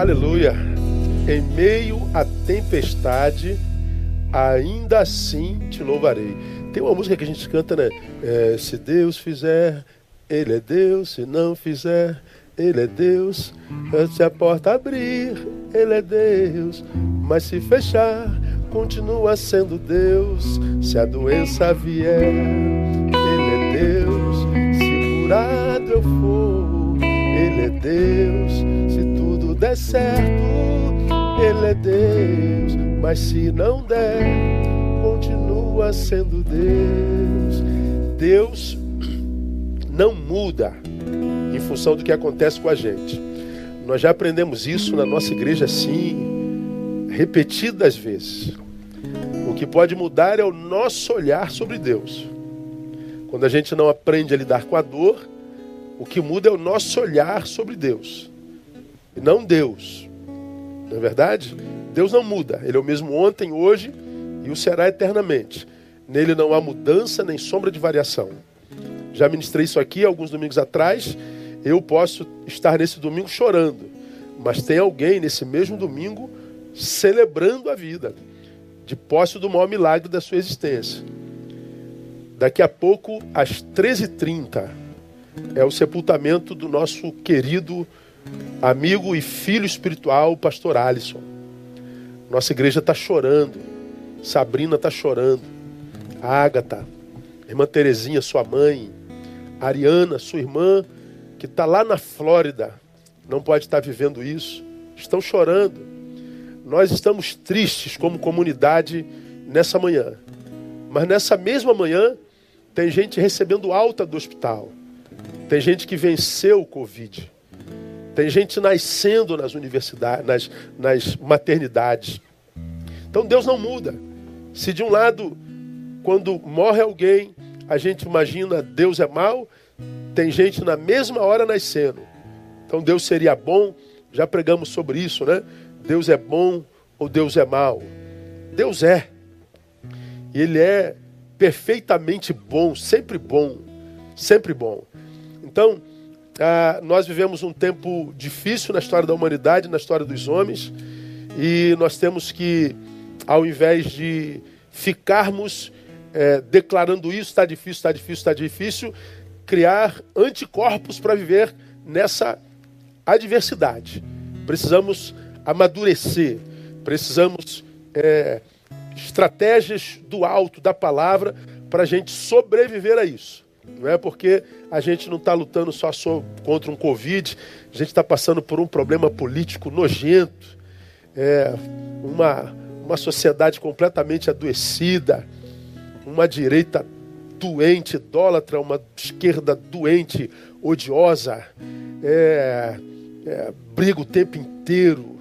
Aleluia. Em meio à tempestade, ainda assim te louvarei. Tem uma música que a gente canta, né? É, se Deus fizer, Ele é Deus. Se não fizer, Ele é Deus. Se a porta abrir, Ele é Deus. Mas se fechar, continua sendo Deus. Se a doença vier, Ele é Deus. Se curado eu for, Ele é Deus. Der certo, Ele é Deus. Mas se não der, continua sendo Deus. Deus não muda em função do que acontece com a gente. Nós já aprendemos isso na nossa igreja assim, repetidas vezes. O que pode mudar é o nosso olhar sobre Deus. Quando a gente não aprende a lidar com a dor, o que muda é o nosso olhar sobre Deus. Não Deus. Não é verdade? Deus não muda. Ele é o mesmo ontem, hoje e o será eternamente. Nele não há mudança nem sombra de variação. Já ministrei isso aqui alguns domingos atrás. Eu posso estar nesse domingo chorando, mas tem alguém nesse mesmo domingo celebrando a vida, de posse do maior milagre da sua existência. Daqui a pouco, às 13h30, é o sepultamento do nosso querido amigo e filho espiritual, pastor Alisson. Nossa igreja está chorando. Sabrina está chorando. Ágata, irmã Terezinha, sua mãe, Ariana, sua irmã, que está lá na Flórida, não pode estar vivendo isso. Estão chorando. Nós estamos tristes como comunidade nessa manhã. Mas nessa mesma manhã, tem gente recebendo alta do hospital. Tem gente que venceu o Covid. Tem gente nascendo nas universidades, nas, nas maternidades. Então Deus não muda. Se de um lado, quando morre alguém, a gente imagina Deus é mal, tem gente na mesma hora nascendo. Então Deus seria bom, já pregamos sobre isso, né? Deus é bom ou Deus é mal? Deus é. E Ele é perfeitamente bom, sempre bom, sempre bom. Então, ah, nós vivemos um tempo difícil na história da humanidade, na história dos homens, e nós temos que, ao invés de ficarmos é, declarando isso, está difícil, está difícil, está difícil, criar anticorpos para viver nessa adversidade. Precisamos amadurecer, precisamos é, estratégias do alto, da palavra, para a gente sobreviver a isso. Não é porque a gente não está lutando só contra um Covid, a gente está passando por um problema político nojento, é, uma, uma sociedade completamente adoecida, uma direita doente, idólatra, uma esquerda doente, odiosa, é, é, briga o tempo inteiro.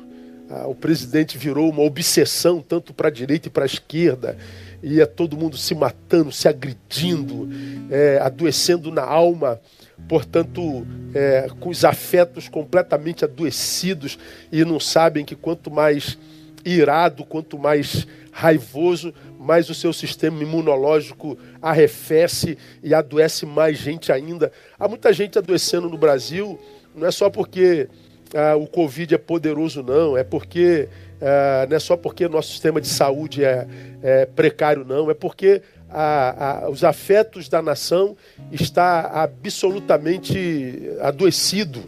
Ah, o presidente virou uma obsessão tanto para a direita e para a esquerda ia todo mundo se matando, se agredindo, é, adoecendo na alma, portanto, é, com os afetos completamente adoecidos e não sabem que quanto mais irado, quanto mais raivoso, mais o seu sistema imunológico arrefece e adoece mais gente ainda. Há muita gente adoecendo no Brasil, não é só porque ah, o Covid é poderoso, não, é porque é, não é só porque nosso sistema de saúde é, é precário, não, é porque a, a, os afetos da nação está absolutamente adoecido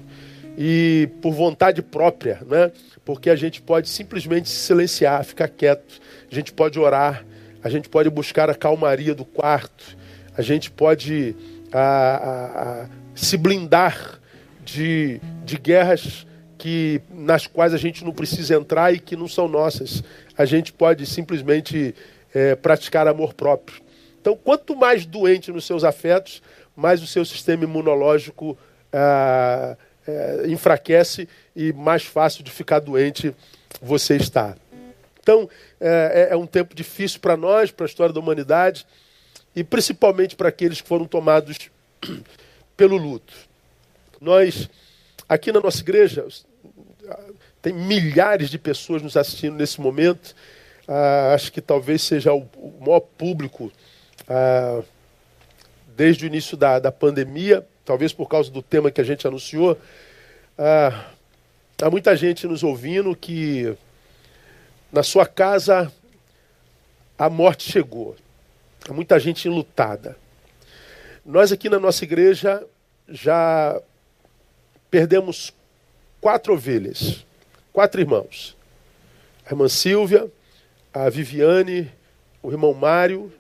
e por vontade própria, né? porque a gente pode simplesmente se silenciar, ficar quieto, a gente pode orar, a gente pode buscar a calmaria do quarto, a gente pode a, se blindar de, de guerras que nas quais a gente não precisa entrar e que não são nossas. A gente pode simplesmente é, praticar amor próprio. Então, quanto mais doente nos seus afetos, mais o seu sistema imunológico ah, é, enfraquece e mais fácil de ficar doente você está. Então, é, é, é um tempo difícil para nós, para a história da humanidade, e principalmente para aqueles que foram tomados pelo luto. Nós, aqui na nossa igreja, tem milhares de pessoas nos assistindo nesse momento. Ah, acho que talvez seja o, maior público ah, desde o início da, da pandemia, talvez por causa do tema que a gente anunciou. Ah, Há muita gente nos ouvindo que na sua casa a morte chegou. Há muita gente enlutada. Nós aqui na nossa igreja já perdemos quatro ovelhas, quatro irmãos. A irmã Silvia, a Viviane, o irmão Mário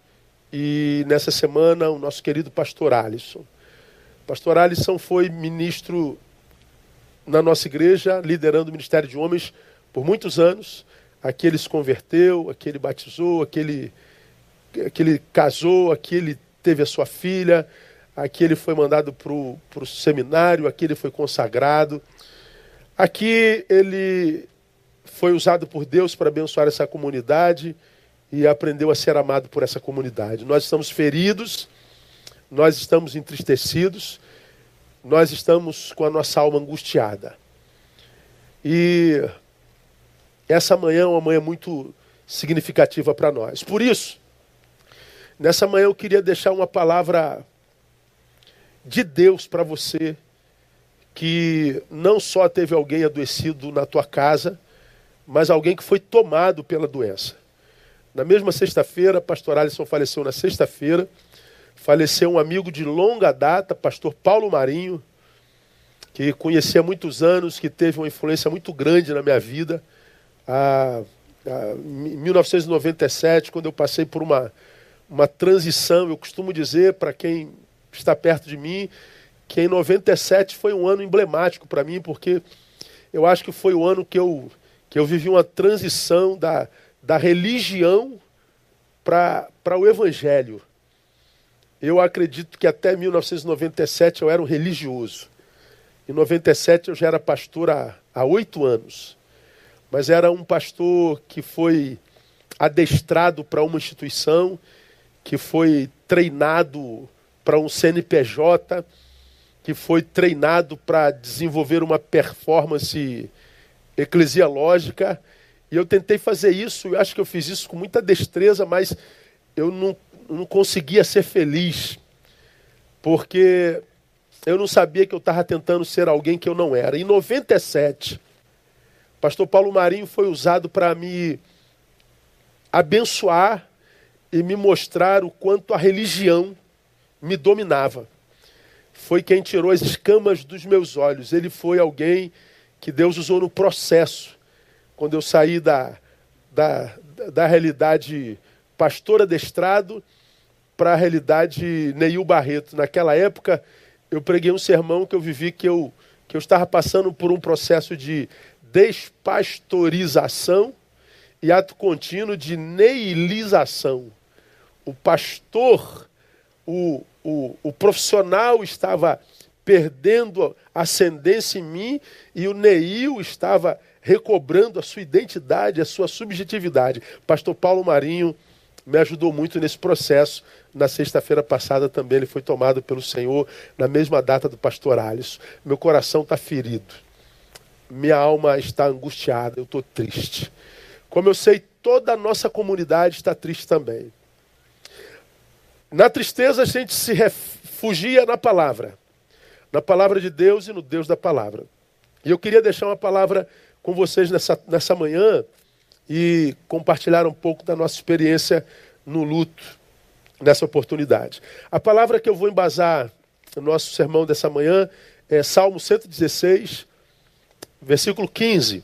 e nessa semana o nosso querido pastor Alisson. O pastor Alisson foi ministro na nossa igreja, liderando o Ministério de Homens por muitos anos. Aqui ele se converteu, aqui ele batizou, aqui ele, casou, aqui ele teve a sua filha, aqui ele foi mandado para o seminário, aqui ele foi consagrado. Aqui ele foi usado por Deus para abençoar essa comunidade e aprendeu a ser amado por essa comunidade. Nós estamos feridos, nós estamos entristecidos, nós estamos com a nossa alma angustiada. E essa manhã é uma manhã muito significativa para nós. Por isso, nessa manhã eu queria deixar uma palavra de Deus para você que não só teve alguém adoecido na tua casa, mas alguém que foi tomado pela doença. Na mesma sexta-feira, pastor Alisson faleceu na sexta-feira. Faleceu um amigo de longa data, pastor Paulo Marinho, que conheci há muitos anos, que teve uma influência muito grande na minha vida. Ah, ah, em 1997, quando eu passei por uma, uma transição, eu costumo dizer para quem está perto de mim que em 97 foi um ano emblemático para mim, porque eu acho que foi o ano que eu, que eu vivi uma transição da, da religião para o evangelho. Eu acredito que até 1997 eu era um religioso. Em 97 eu já era pastor há oito anos. Mas era um pastor que foi adestrado para uma instituição, que foi treinado para um CNPJ, que foi treinado para desenvolver uma performance eclesiológica. E eu tentei fazer isso, eu acho que eu fiz isso com muita destreza, mas eu não não conseguia ser feliz, porque eu não sabia que eu estava tentando ser alguém que eu não era. Em 97, pastor Paulo Marinho foi usado para me abençoar e me mostrar o quanto a religião me dominava. Foi quem tirou as escamas dos meus olhos. Ele foi alguém que Deus usou no processo. Quando eu saí da, da, da realidade pastor adestrado para a realidade Neil Barreto. Naquela época, eu preguei um sermão que eu vivi que eu, que eu estava passando por um processo de despastorização e ato contínuo de neilização. O pastor, o, o, o profissional estava perdendo ascendência em mim e o Neil estava recobrando a sua identidade, a sua subjetividade. Pastor Paulo Marinho me ajudou muito nesse processo. Na sexta-feira passada também ele foi tomado pelo Senhor, na mesma data do pastor Alisson. Meu coração está ferido. Minha alma está angustiada, eu estou triste. Como eu sei, toda a nossa comunidade está triste também. Na tristeza a gente se refugia na palavra. Na palavra de Deus e no Deus da palavra. E eu queria deixar uma palavra com vocês nessa, nessa manhã e compartilhar um pouco da nossa experiência no luto nessa oportunidade. A palavra que eu vou embasar no nosso sermão dessa manhã é Salmo 116, versículo 15,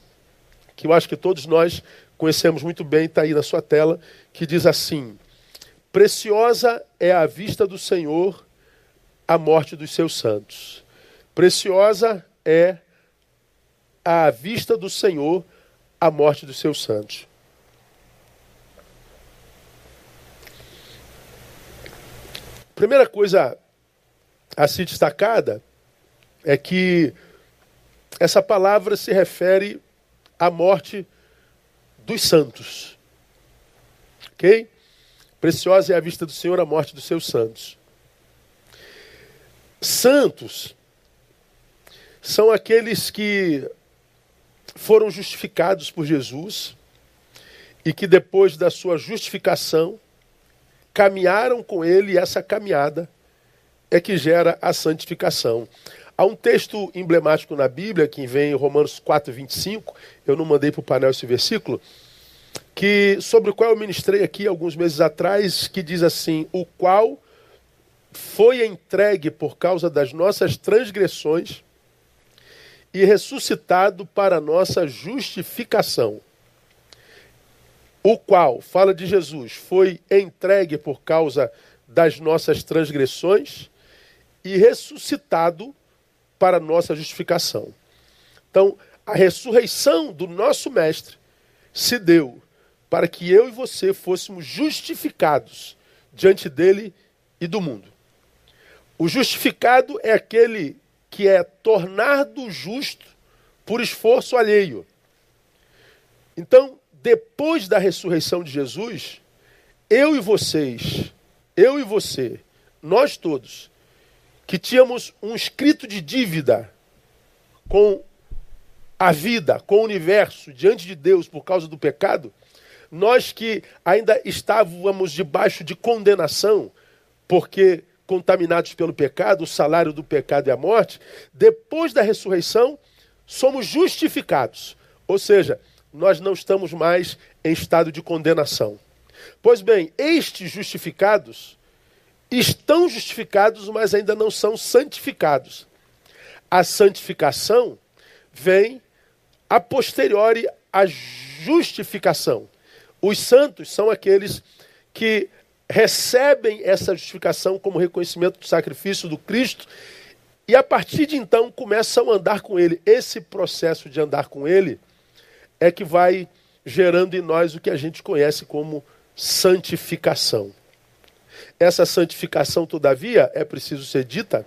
que eu acho que todos nós conhecemos muito bem, está aí na sua tela, que diz assim: Preciosa é a vista do Senhor a morte dos seus santos. Preciosa é a vista do Senhor a morte dos seus santos. Primeira coisa a ser destacada é que essa palavra se refere à morte dos santos. Ok? Preciosa é a vista do Senhor a morte dos seus santos. Santos são aqueles que foram justificados por Jesus e que depois da sua justificação caminharam com ele e essa caminhada é que gera a santificação. Há um texto emblemático na Bíblia, que vem em Romanos 4, 25, eu não mandei para o painel esse versículo, que, sobre o qual eu ministrei aqui alguns meses atrás, que diz assim: O qual foi entregue por causa das nossas transgressões e ressuscitado para nossa justificação. O qual, fala de Jesus, foi entregue por causa das nossas transgressões e ressuscitado para nossa justificação. Então, a ressurreição do nosso Mestre se deu para que eu e você fôssemos justificados diante dele e do mundo. O justificado é aquele que é tornado justo por esforço alheio. Então, depois da ressurreição de Jesus, eu e vocês, eu e você, nós todos, que tínhamos um escrito de dívida com a vida, com o universo, diante de Deus por causa do pecado, nós que ainda estávamos debaixo de condenação, porque contaminados pelo pecado, o salário do pecado é a morte, depois da ressurreição, somos justificados. Ou seja, nós não estamos mais em estado de condenação. Pois bem, estes justificados estão justificados, mas ainda não são santificados. A santificação vem a posteriori à justificação. Os santos são aqueles que recebem essa justificação como reconhecimento do sacrifício do Cristo e a partir de então começam a andar com Ele. Esse processo de andar com Ele é que vai gerando em nós o que a gente conhece como santificação. Essa santificação, todavia, é preciso ser dita,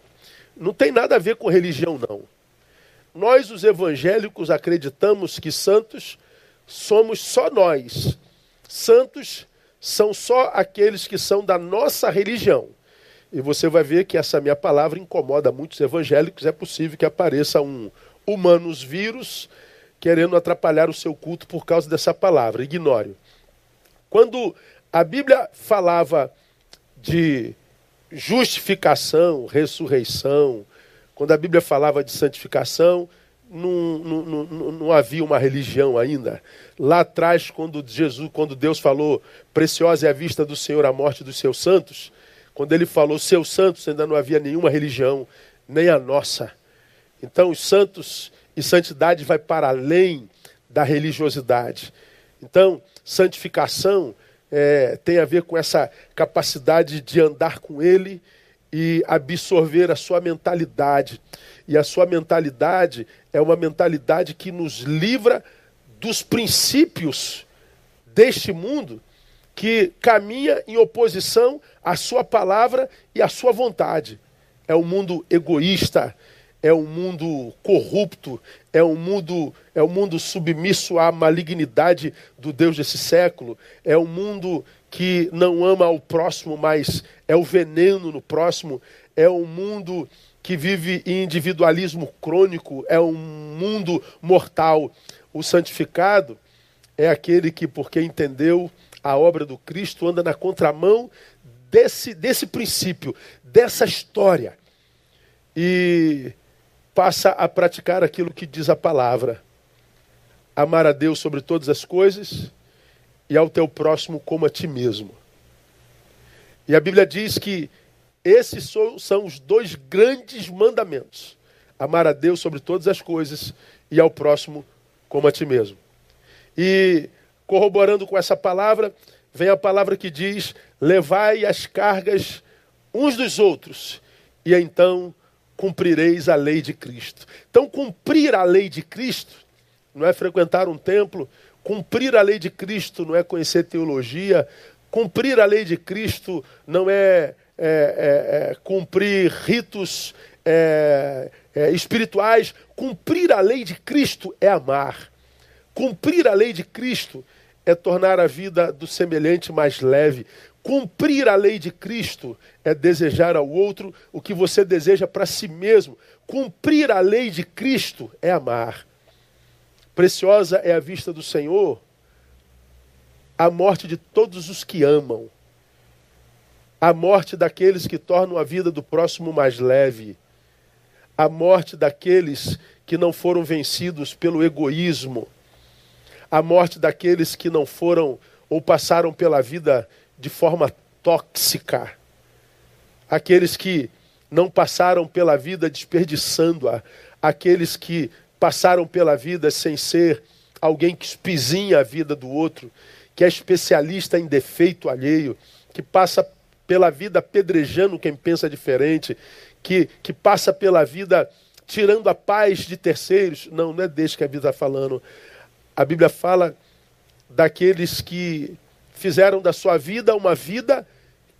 não tem nada a ver com religião, não. Nós, os evangélicos, acreditamos que santos somos só nós. Santos são só aqueles que são da nossa religião. E você vai ver que essa minha palavra incomoda muitos evangélicos. É possível que apareça um humanos vírus querendo atrapalhar o seu culto por causa dessa palavra. Ignore. Quando a Bíblia falava de justificação, ressurreição, quando a Bíblia falava de santificação, não, não, não, não, havia uma religião ainda. Lá atrás, quando Jesus, quando Deus falou, preciosa é a vista do Senhor a morte dos seus santos, quando ele falou seus santos, ainda não havia nenhuma religião, nem a nossa. Então, os santos e santidade vai para além da religiosidade. Então, santificação é, tem a ver com essa capacidade de andar com Ele e absorver a sua mentalidade. E a sua mentalidade é uma mentalidade que nos livra dos princípios deste mundo que caminha em oposição à sua palavra e à sua vontade. É um mundo egoísta, é um mundo corrupto, é um mundo, é um mundo submisso à malignidade do Deus desse século, é um mundo que não ama o próximo, mas é o veneno no próximo, é um mundo que vive em individualismo crônico, é um mundo mortal. O santificado é aquele que, porque entendeu a obra do Cristo, anda na contramão desse, desse princípio, dessa história. E passa a praticar aquilo que diz a palavra: amar a Deus sobre todas as coisas e ao teu próximo como a ti mesmo. E a Bíblia diz que esses são os dois grandes mandamentos: amar a Deus sobre todas as coisas e ao próximo como a ti mesmo. E corroborando com essa palavra, vem a palavra que diz: levai as cargas uns dos outros, e então cumprireis a lei de Cristo. Então, cumprir a lei de Cristo não é frequentar um templo, cumprir a lei de Cristo não é conhecer teologia, cumprir a lei de Cristo não é, é, é, é cumprir ritos é, é, espirituais, cumprir a lei de Cristo é amar. Cumprir a lei de Cristo é tornar a vida do semelhante mais leve. Cumprir a lei de Cristo é desejar ao outro o que você deseja para si mesmo. Cumprir a lei de Cristo é amar. Preciosa é a vista do Senhor a morte de todos os que amam, a morte daqueles que tornam a vida do próximo mais leve, a morte daqueles que não foram vencidos pelo egoísmo, a morte daqueles que não foram ou passaram pela vida de forma tóxica, aqueles que não passaram pela vida desperdiçando-a, aqueles que passaram pela vida sem ser alguém que espizinha a vida do outro, que é especialista em defeito alheio, que passa pela vida apedrejando quem pensa diferente, que, que passa pela vida tirando a paz de terceiros. Não, não é desse que a Bíblia está falando. A Bíblia fala daqueles que fizeram da sua vida uma vida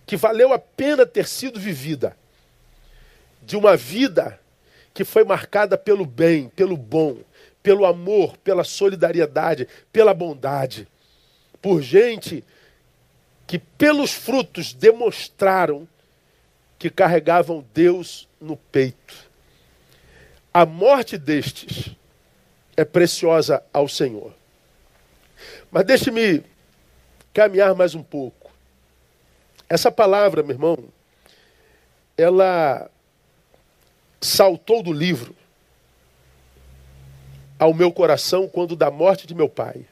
que valeu a pena ter sido vivida. De uma vida que foi marcada pelo bem, pelo bom, pelo amor, pela solidariedade, pela bondade. Por gente que, pelos frutos, demonstraram que carregavam Deus no peito. A morte destes é preciosa ao Senhor. Mas deixe-me caminhar mais um pouco. Essa palavra, meu irmão, ela saltou do livro ao meu coração quando da morte de meu pai.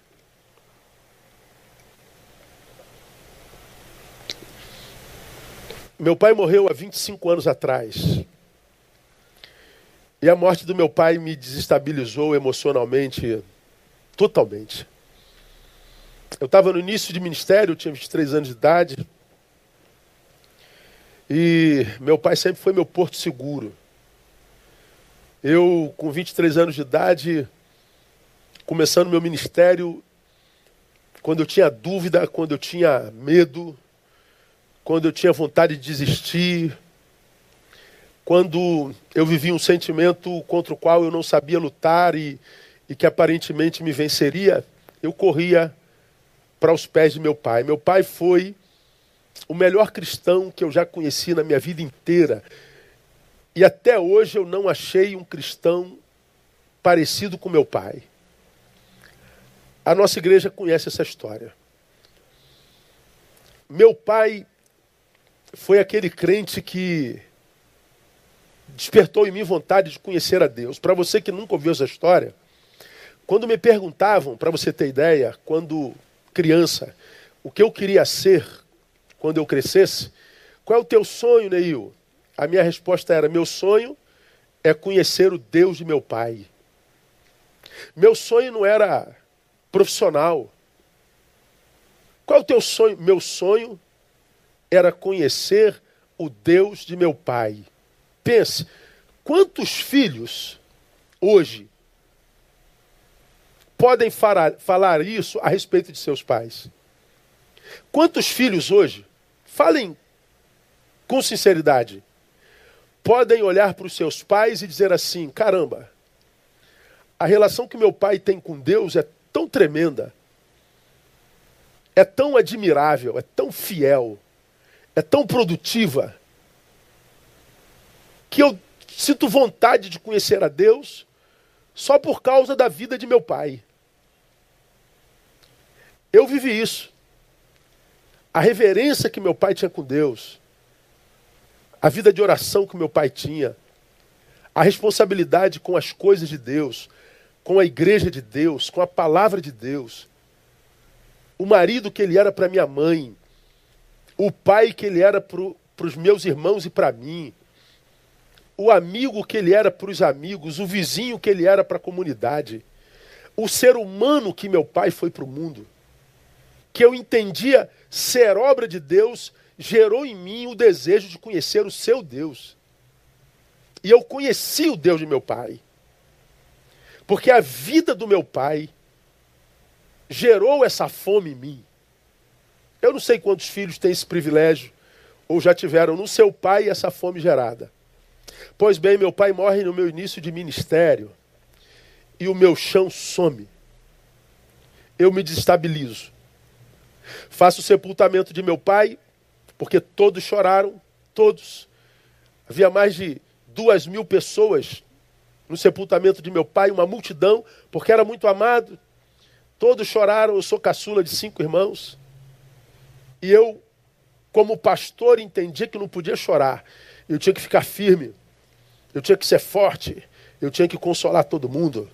Meu pai morreu há 25 anos atrás. E a morte do meu pai me desestabilizou emocionalmente totalmente. Eu estava no início de ministério, tinha 23 anos de idade. E meu pai sempre foi meu porto seguro. Eu, com 23 anos de idade, começando meu ministério, quando eu tinha dúvida, quando eu tinha medo, quando eu tinha vontade de desistir, quando eu vivia um sentimento contra o qual eu não sabia lutar e, e que aparentemente me venceria, eu corria para os pés de meu pai. Meu pai foi o melhor cristão que eu já conheci na minha vida inteira. E até hoje eu não achei um cristão parecido com meu pai. A nossa igreja conhece essa história. Meu pai foi aquele crente que despertou em mim vontade de conhecer a Deus. Para você que nunca ouviu essa história, quando me perguntavam, para você ter ideia, quando criança, o que eu queria ser quando eu crescesse, qual é o teu sonho, Neil? A minha resposta era: meu sonho é conhecer o Deus de meu pai. Meu sonho não era profissional. Qual é o teu sonho? Meu sonho era conhecer o Deus de meu pai. Pense, quantos filhos hoje podem falar, isso a respeito de seus pais? Quantos filhos hoje, falem com sinceridade, podem olhar para os seus pais e dizer assim: caramba, a relação que meu pai tem com Deus é tão tremenda, é tão admirável, é tão fiel, é tão produtiva, que eu sinto vontade de conhecer a Deus só por causa da vida de meu pai. Eu vivi isso. A reverência que meu pai tinha com Deus, a vida de oração que meu pai tinha, a responsabilidade com as coisas de Deus, com a igreja de Deus, com a palavra de Deus, o marido que ele era para minha mãe, o pai que ele era para os meus irmãos e para mim, o amigo que ele era para os amigos, o vizinho que ele era para a comunidade, o ser humano que meu pai foi para o mundo, que eu entendia ser obra de Deus gerou em mim o desejo de conhecer o seu Deus. E eu conheci o Deus de meu pai. Porque a vida do meu pai gerou essa fome em mim. Eu não sei quantos filhos têm esse privilégio ou já tiveram no seu pai essa fome gerada. Pois bem, meu pai morre no meu início de ministério e o meu chão some. Eu me desestabilizo. Faço o sepultamento de meu pai, porque todos choraram, todos. Havia mais de duas mil pessoas no sepultamento de meu pai, uma multidão, porque era muito amado. Todos choraram, eu sou caçula de cinco irmãos. E eu, como pastor, entendi que não podia chorar. Eu tinha que ficar firme. eu tinha que ser forte, eu tinha que consolar todo mundo.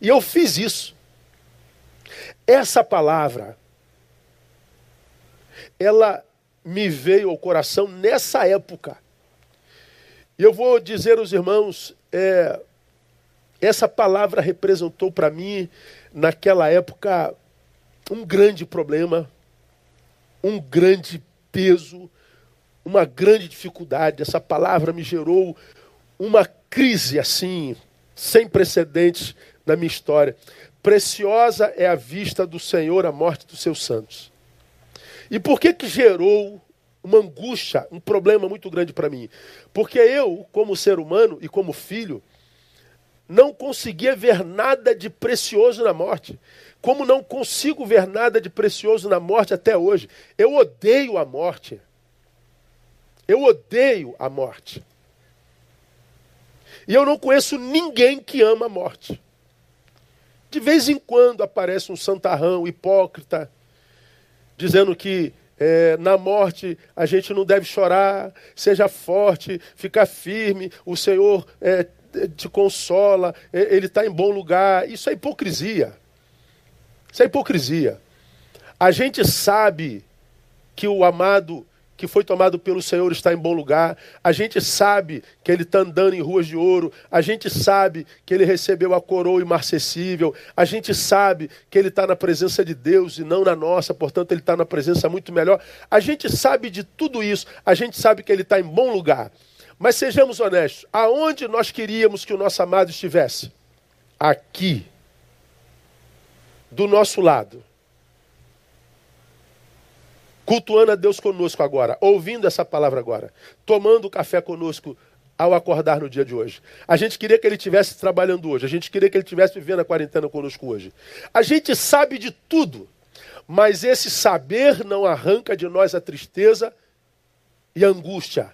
E eu fiz isso. Essa palavra, ela me veio ao coração nessa época. E eu vou dizer aos irmãos, é, essa palavra representou para mim, naquela época, um grande problema, um grande peso, uma grande dificuldade. Essa palavra me gerou uma crise assim, sem precedentes na minha história. Preciosa é a vista do Senhor a morte dos seus santos. E por que que gerou uma angústia, um problema muito grande para mim? Porque eu, como ser humano e como filho, não conseguia ver nada de precioso na morte. Como não consigo ver nada de precioso na morte até hoje. Eu odeio a morte. Eu odeio a morte. E eu não conheço ninguém que ama a morte. De vez em quando aparece um santarrão hipócrita, dizendo que é, na morte a gente não deve chorar, seja forte, fica firme, o Senhor é, te consola, é, Ele está em bom lugar. Isso é hipocrisia. Isso é hipocrisia. A gente sabe que o amado que foi tomado pelo Senhor está em bom lugar. A gente sabe que ele está andando em ruas de ouro. A gente sabe que ele recebeu a coroa imarcessível. A gente sabe que ele está na presença de Deus e não na nossa, portanto, ele está na presença muito melhor. A gente sabe de tudo isso. A gente sabe que ele está em bom lugar. Mas sejamos honestos: aonde nós queríamos que o nosso amado estivesse? Aqui, do nosso lado cultuando a Deus conosco agora, ouvindo essa palavra agora, tomando café conosco ao acordar no dia de hoje. A gente queria que ele estivesse trabalhando hoje, a gente queria que ele estivesse vivendo a quarentena conosco hoje. A gente sabe de tudo, mas esse saber não arranca de nós a tristeza e a angústia.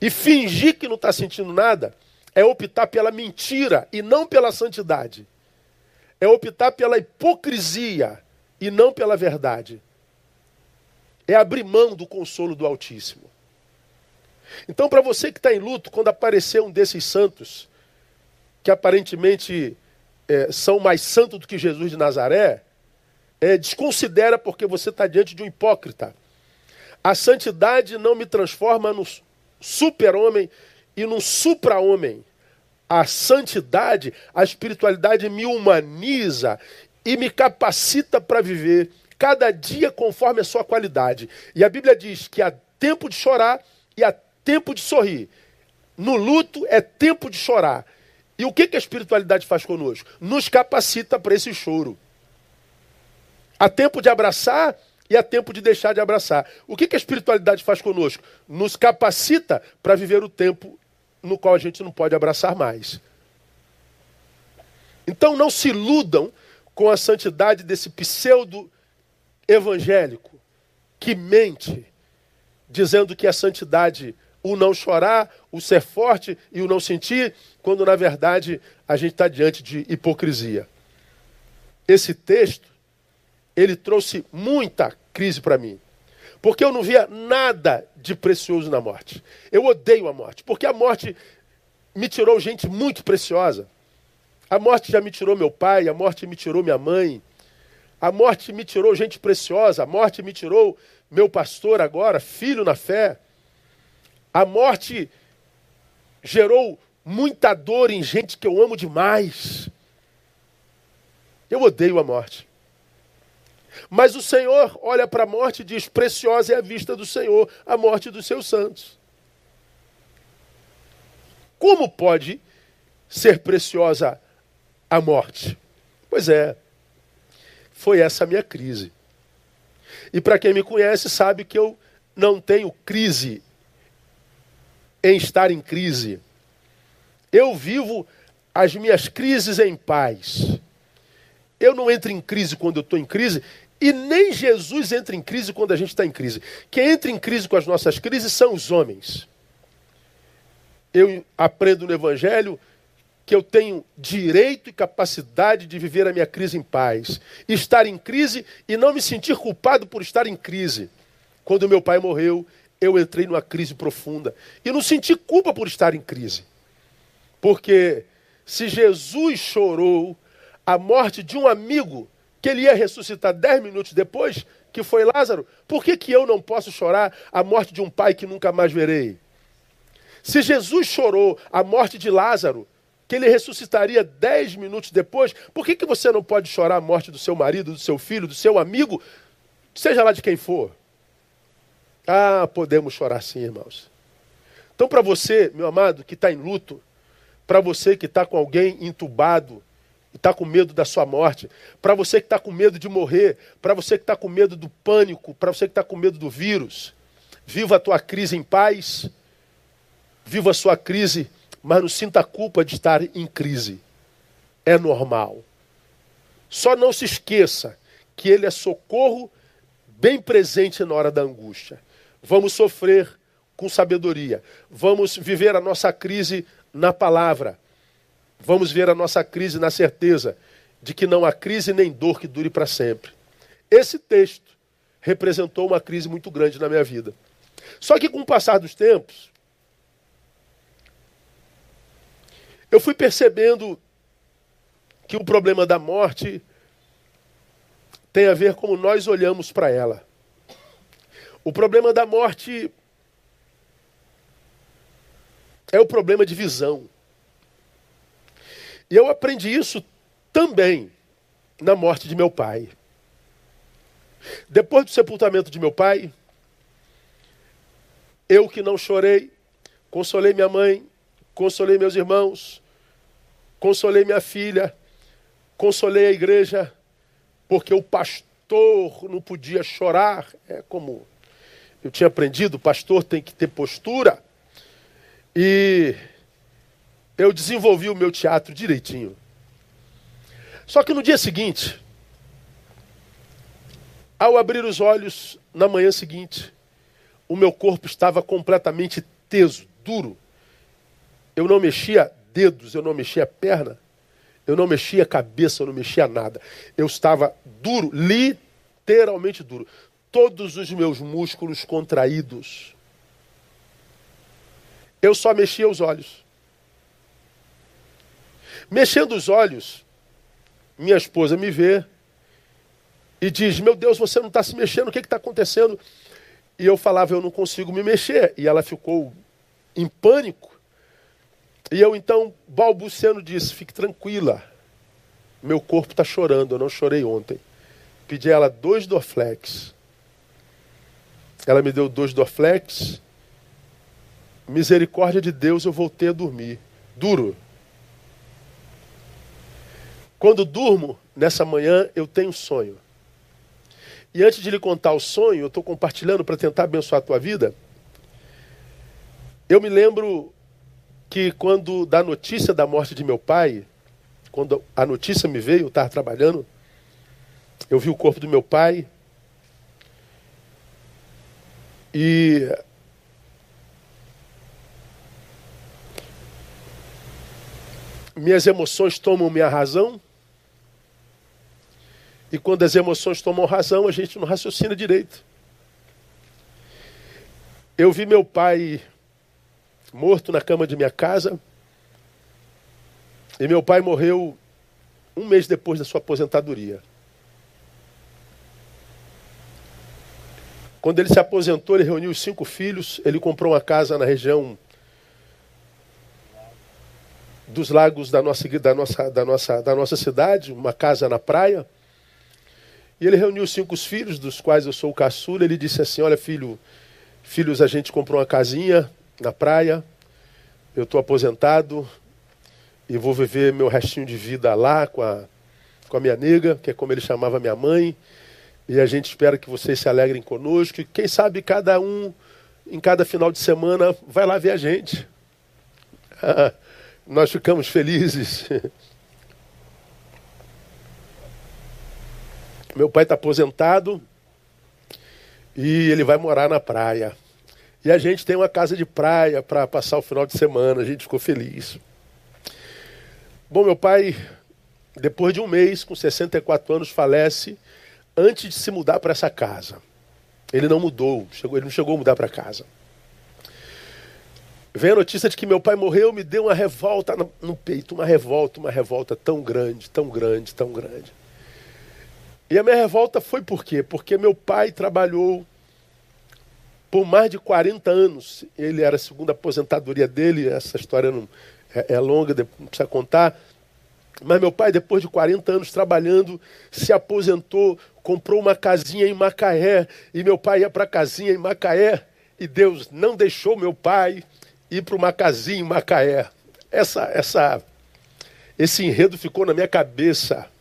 E fingir que não está sentindo nada é optar pela mentira e não pela santidade. É optar pela hipocrisia e não pela verdade é abrir mão do consolo do Altíssimo. Então, para você que está em luto, quando aparecer um desses santos, que aparentemente é, são mais santos do que Jesus de Nazaré, é, desconsidera porque você está diante de um hipócrita. A santidade não me transforma no super-homem e num supra-homem. A santidade, a espiritualidade me humaniza e me capacita para viver cada dia conforme a sua qualidade. E a Bíblia diz que há tempo de chorar e há tempo de sorrir. No luto é tempo de chorar. E o que, que a espiritualidade faz conosco? Nos capacita para esse choro. Há tempo de abraçar e há tempo de deixar de abraçar. O que, que a espiritualidade faz conosco? Nos capacita para viver o tempo no qual a gente não pode abraçar mais. Então não se iludam com a santidade desse pseudo evangélico que mente, dizendo que a santidade o não chorar, o ser forte e o não sentir, quando na verdade a gente está diante de hipocrisia. Esse texto, ele trouxe muita crise para mim. Porque eu não via nada de precioso na morte. Eu odeio a morte, porque a morte me tirou gente muito preciosa. A morte já me tirou meu pai, a morte me tirou minha mãe, a morte me tirou gente preciosa, a morte me tirou meu pastor agora, filho na fé. A morte gerou muita dor em gente que eu amo demais. Eu odeio a morte. Mas o Senhor olha para a morte e diz: Preciosa é a vista do Senhor, a morte dos seus santos. Como pode ser preciosa a morte? Pois é, foi essa a minha crise. E para quem me conhece sabe que eu não tenho crise em estar em crise. Eu vivo as minhas crises em paz. Eu não entro em crise quando eu estou em crise, e nem Jesus entra em crise quando a gente está em crise. Quem entra em crise com as nossas crises são os homens. Eu aprendo no Evangelho que eu tenho direito e capacidade de viver a minha crise em paz. Estar em crise e não me sentir culpado por estar em crise. Quando meu pai morreu, eu entrei numa crise profunda. E não senti culpa por estar em crise. Porque se Jesus chorou a morte de um amigo que ele ia ressuscitar dez minutos depois, que foi Lázaro, por que, que eu não posso chorar a morte de um pai que nunca mais verei? Se Jesus chorou a morte de Lázaro, que ele ressuscitaria dez minutos depois, por que, que você não pode chorar a morte do seu marido, do seu filho, do seu amigo, seja lá de quem for? Ah, podemos chorar sim, irmãos. Então, para você, meu amado, que está em luto, para você que está com alguém entubado, está com medo da sua morte, para você que está com medo de morrer, para você que está com medo do pânico, para você que está com medo do vírus, viva a tua crise em paz, viva a sua crise, mas não sinta culpa de estar em crise. É normal. Só não se esqueça que Ele é socorro bem presente na hora da angústia. Vamos sofrer com sabedoria. Vamos viver a nossa crise na palavra. Vamos ver a nossa crise na certeza de que não há crise nem dor que dure para sempre. Esse texto representou uma crise muito grande na minha vida. Só que com o passar dos tempos, eu fui percebendo que o problema da morte tem a ver como nós olhamos para ela. O problema da morte é o problema de visão. E eu aprendi isso também na morte de meu pai. Depois do sepultamento de meu pai, eu que não chorei, consolei minha mãe, consolei meus irmãos, consolei minha filha, consolei a igreja, porque o pastor não podia chorar, é como eu tinha aprendido, o pastor tem que ter postura. E eu desenvolvi o meu teatro direitinho. Só que no dia seguinte, ao abrir os olhos na manhã seguinte, o meu corpo estava completamente teso, duro. Eu não mexia dedos, eu não mexia perna, eu não mexia cabeça, eu não mexia nada. Eu estava duro, literalmente duro. Todos os meus músculos contraídos. Eu só mexia os olhos. Mexendo os olhos, minha esposa me vê e diz: Meu Deus, você não está se mexendo, o que está acontecendo? E eu falava: Eu não consigo me mexer. E ela ficou em pânico. E eu então, balbuciando, disse: Fique tranquila, meu corpo está chorando, eu não chorei ontem. Pedi a ela dois Dorflex. Ela me deu dois Dorflex misericórdia de Deus, eu voltei a dormir. Duro. Quando durmo, nessa manhã, eu tenho um sonho. E antes de lhe contar o sonho, eu estou compartilhando para tentar abençoar a tua vida. Eu me lembro que quando da notícia da morte de meu pai, quando a notícia me veio, eu estava trabalhando, eu vi o corpo do meu pai. E minhas emoções tomam minha razão. E quando as emoções tomam razão, a gente não raciocina direito. Eu vi meu pai morto na cama de minha casa. E meu pai morreu um mês depois da sua aposentadoria. Quando ele se aposentou, ele reuniu os cinco filhos, ele comprou uma casa na região dos lagos da nossa, da nossa, da nossa, da nossa cidade, uma casa na praia. E ele reuniu cinco filhos, dos quais eu sou o caçula. Ele disse assim: Olha, filho, filhos, a gente comprou uma casinha na praia. Eu estou aposentado e vou viver meu restinho de vida lá com a, com a minha nega, que é como ele chamava minha mãe. E a gente espera que vocês se alegrem conosco. E quem sabe cada um, em cada final de semana, vai lá ver a gente. nós ficamos felizes. Meu pai está aposentado e ele vai morar na praia. E a gente tem uma casa de praia para passar o final de semana, a gente ficou feliz. Bom, meu pai, depois de um mês, com 64 anos, falece antes de se mudar para essa casa. Ele não mudou, chegou, ele não chegou a mudar para casa. Vem a notícia de que meu pai morreu, me deu uma revolta no, no peito, uma revolta, uma revolta tão grande, tão grande, tão grande. E a minha revolta foi por quê? Porque meu pai trabalhou por mais de 40 anos. Ele era a segunda aposentadoria dele, essa história não, é, é longa, não precisa contar. Mas meu pai, depois de 40 anos trabalhando, se aposentou, comprou uma casinha em Macaé. E meu pai ia para a casinha em Macaé. E Deus não deixou meu pai ir para uma casinha em Macaé. Essa, essa, esse enredo ficou na minha cabeça.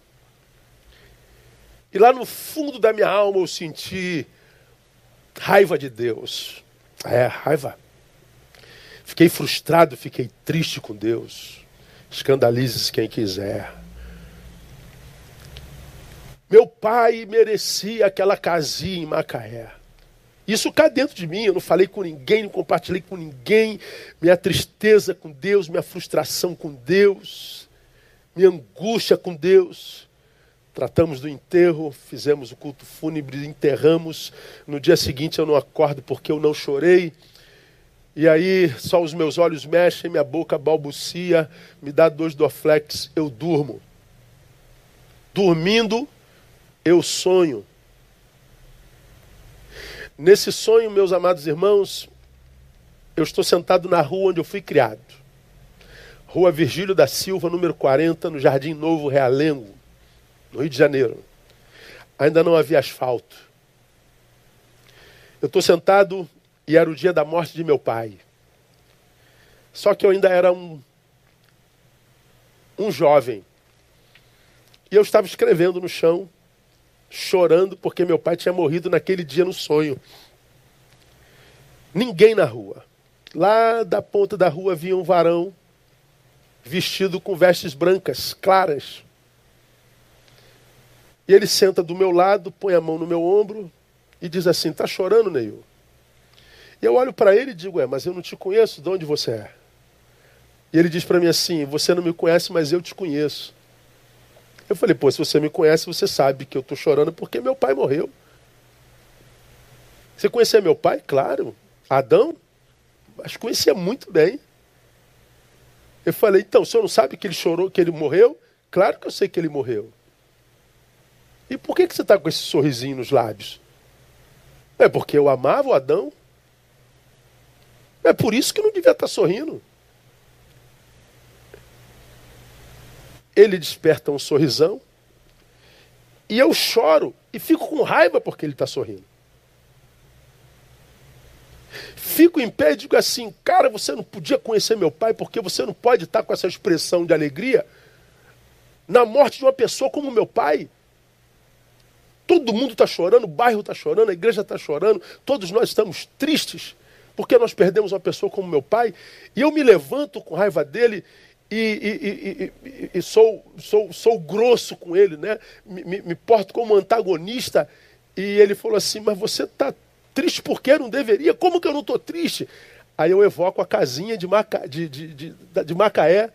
E lá no fundo da minha alma eu senti raiva de Deus. É, raiva. Fiquei frustrado, fiquei triste com Deus. Escandalize-se quem quiser. Meu pai merecia aquela casinha em Macaé. Isso cá dentro de mim, eu não falei com ninguém, não compartilhei com ninguém minha tristeza com Deus, minha frustração com Deus, minha angústia com Deus. Tratamos do enterro, fizemos o culto fúnebre, enterramos. No dia seguinte eu não acordo porque eu não chorei. E aí só os meus olhos mexem, minha boca balbucia, me dá dois doflex, eu durmo. Dormindo, eu sonho. Nesse sonho, meus amados irmãos, eu estou sentado na rua onde eu fui criado. Rua Virgílio da Silva, número 40, no Jardim Novo Realengo, no Rio de Janeiro. Ainda não havia asfalto. Eu estou sentado e era o dia da morte de meu pai. Só que eu ainda era um, um jovem. E eu estava escrevendo no chão, chorando porque meu pai tinha morrido naquele dia no sonho. Ninguém na rua. Lá da ponta da rua vinha um varão vestido com vestes brancas, claras. E ele senta do meu lado, põe a mão no meu ombro e diz assim: Está chorando, Neil? E eu olho para ele e digo: É, mas eu não te conheço, de onde você é? E ele diz para mim assim: Você não me conhece, mas eu te conheço. Eu falei: Pô, se você me conhece, você sabe que eu estou chorando porque meu pai morreu. Você conhecia meu pai? Claro. Adão? Mas conhecia muito bem. Eu falei: Então, o senhor não sabe que ele chorou, que ele morreu? Claro que eu sei que ele morreu. E por que, que você está com esse sorrisinho nos lábios? É porque eu amava o Adão. É por isso que não devia estar sorrindo. Ele desperta um sorrisão. E eu choro e fico com raiva porque ele está sorrindo. Fico em pé e digo assim, cara, você não podia conhecer meu pai porque você não pode estar com essa expressão de alegria na morte de uma pessoa como meu pai. Todo mundo está chorando, o bairro está chorando, a igreja está chorando, todos nós estamos tristes porque nós perdemos uma pessoa como meu pai, e eu me levanto com raiva dele e, e, e, e sou, sou, sou grosso com ele, né? Me, me, me, porto como antagonista. E ele falou assim: Mas você está triste porque não deveria? Como que eu não estou triste? Aí eu evoco a casinha de, Maca, de, de, de, de Macaé.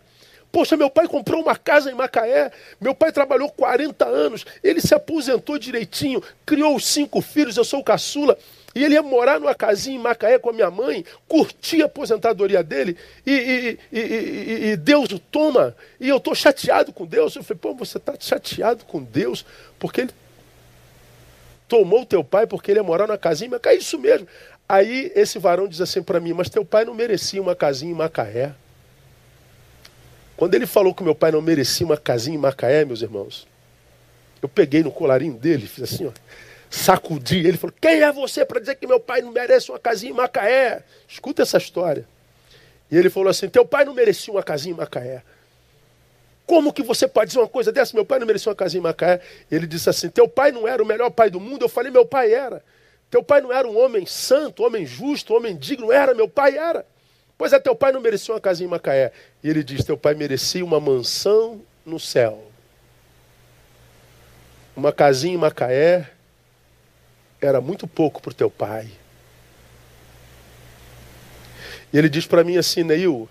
Poxa, meu pai comprou uma casa em Macaé, meu pai trabalhou 40 anos, ele se aposentou direitinho, criou cinco filhos, eu sou o caçula. E ele ia morar numa casinha em Macaé com a minha mãe, curtir a aposentadoria dele, e, e, e, e Deus o toma. E eu estou chateado com Deus. Eu falei, pô, você está chateado com Deus porque ele tomou teu pai porque ele ia morar numa casinha em Macaé. Isso mesmo. Aí esse varão diz assim para mim, mas teu pai não merecia uma casinha em Macaé. Quando ele falou que meu pai não merecia uma casinha em Macaé, meus irmãos, eu peguei no colarinho dele, fiz assim, ó sacudi ele falou: Quem é você para dizer que meu pai não merece uma casinha em Macaé? Escuta essa história. E ele falou assim: Teu pai não merecia uma casinha em Macaé. Como que você pode dizer uma coisa dessa? Meu pai não merecia uma casinha em Macaé. Ele disse assim: Teu pai não era o melhor pai do mundo. Eu falei: Meu pai era. Teu pai não era um homem santo, homem justo, homem digno. Era, meu pai era. Pois é, teu pai não merecia uma casinha em Macaé. E ele diz: Teu pai merecia uma mansão no céu. Uma casinha em Macaé era muito pouco para o teu pai. E ele diz para mim assim, Neil,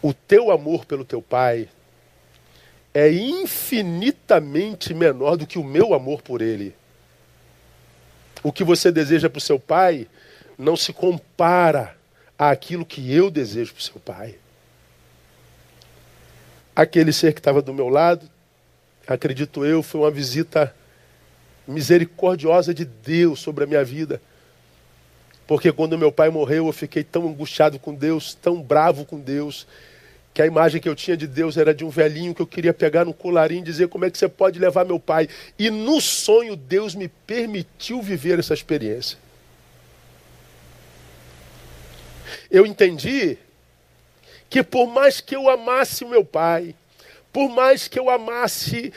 o teu amor pelo teu pai é infinitamente menor do que o meu amor por ele. O que você deseja para o seu pai não se compara àquilo que eu desejo para o seu pai. Aquele ser que estava do meu lado, acredito eu, foi uma visita misericordiosa de Deus sobre a minha vida. Porque quando meu pai morreu, eu fiquei tão angustiado com Deus, tão bravo com Deus, que a imagem que eu tinha de Deus era de um velhinho que eu queria pegar no colarinho e dizer como é que você pode levar meu pai. E no sonho Deus me permitiu viver essa experiência. Eu entendi que por mais que eu amasse o meu pai, por mais que eu amasse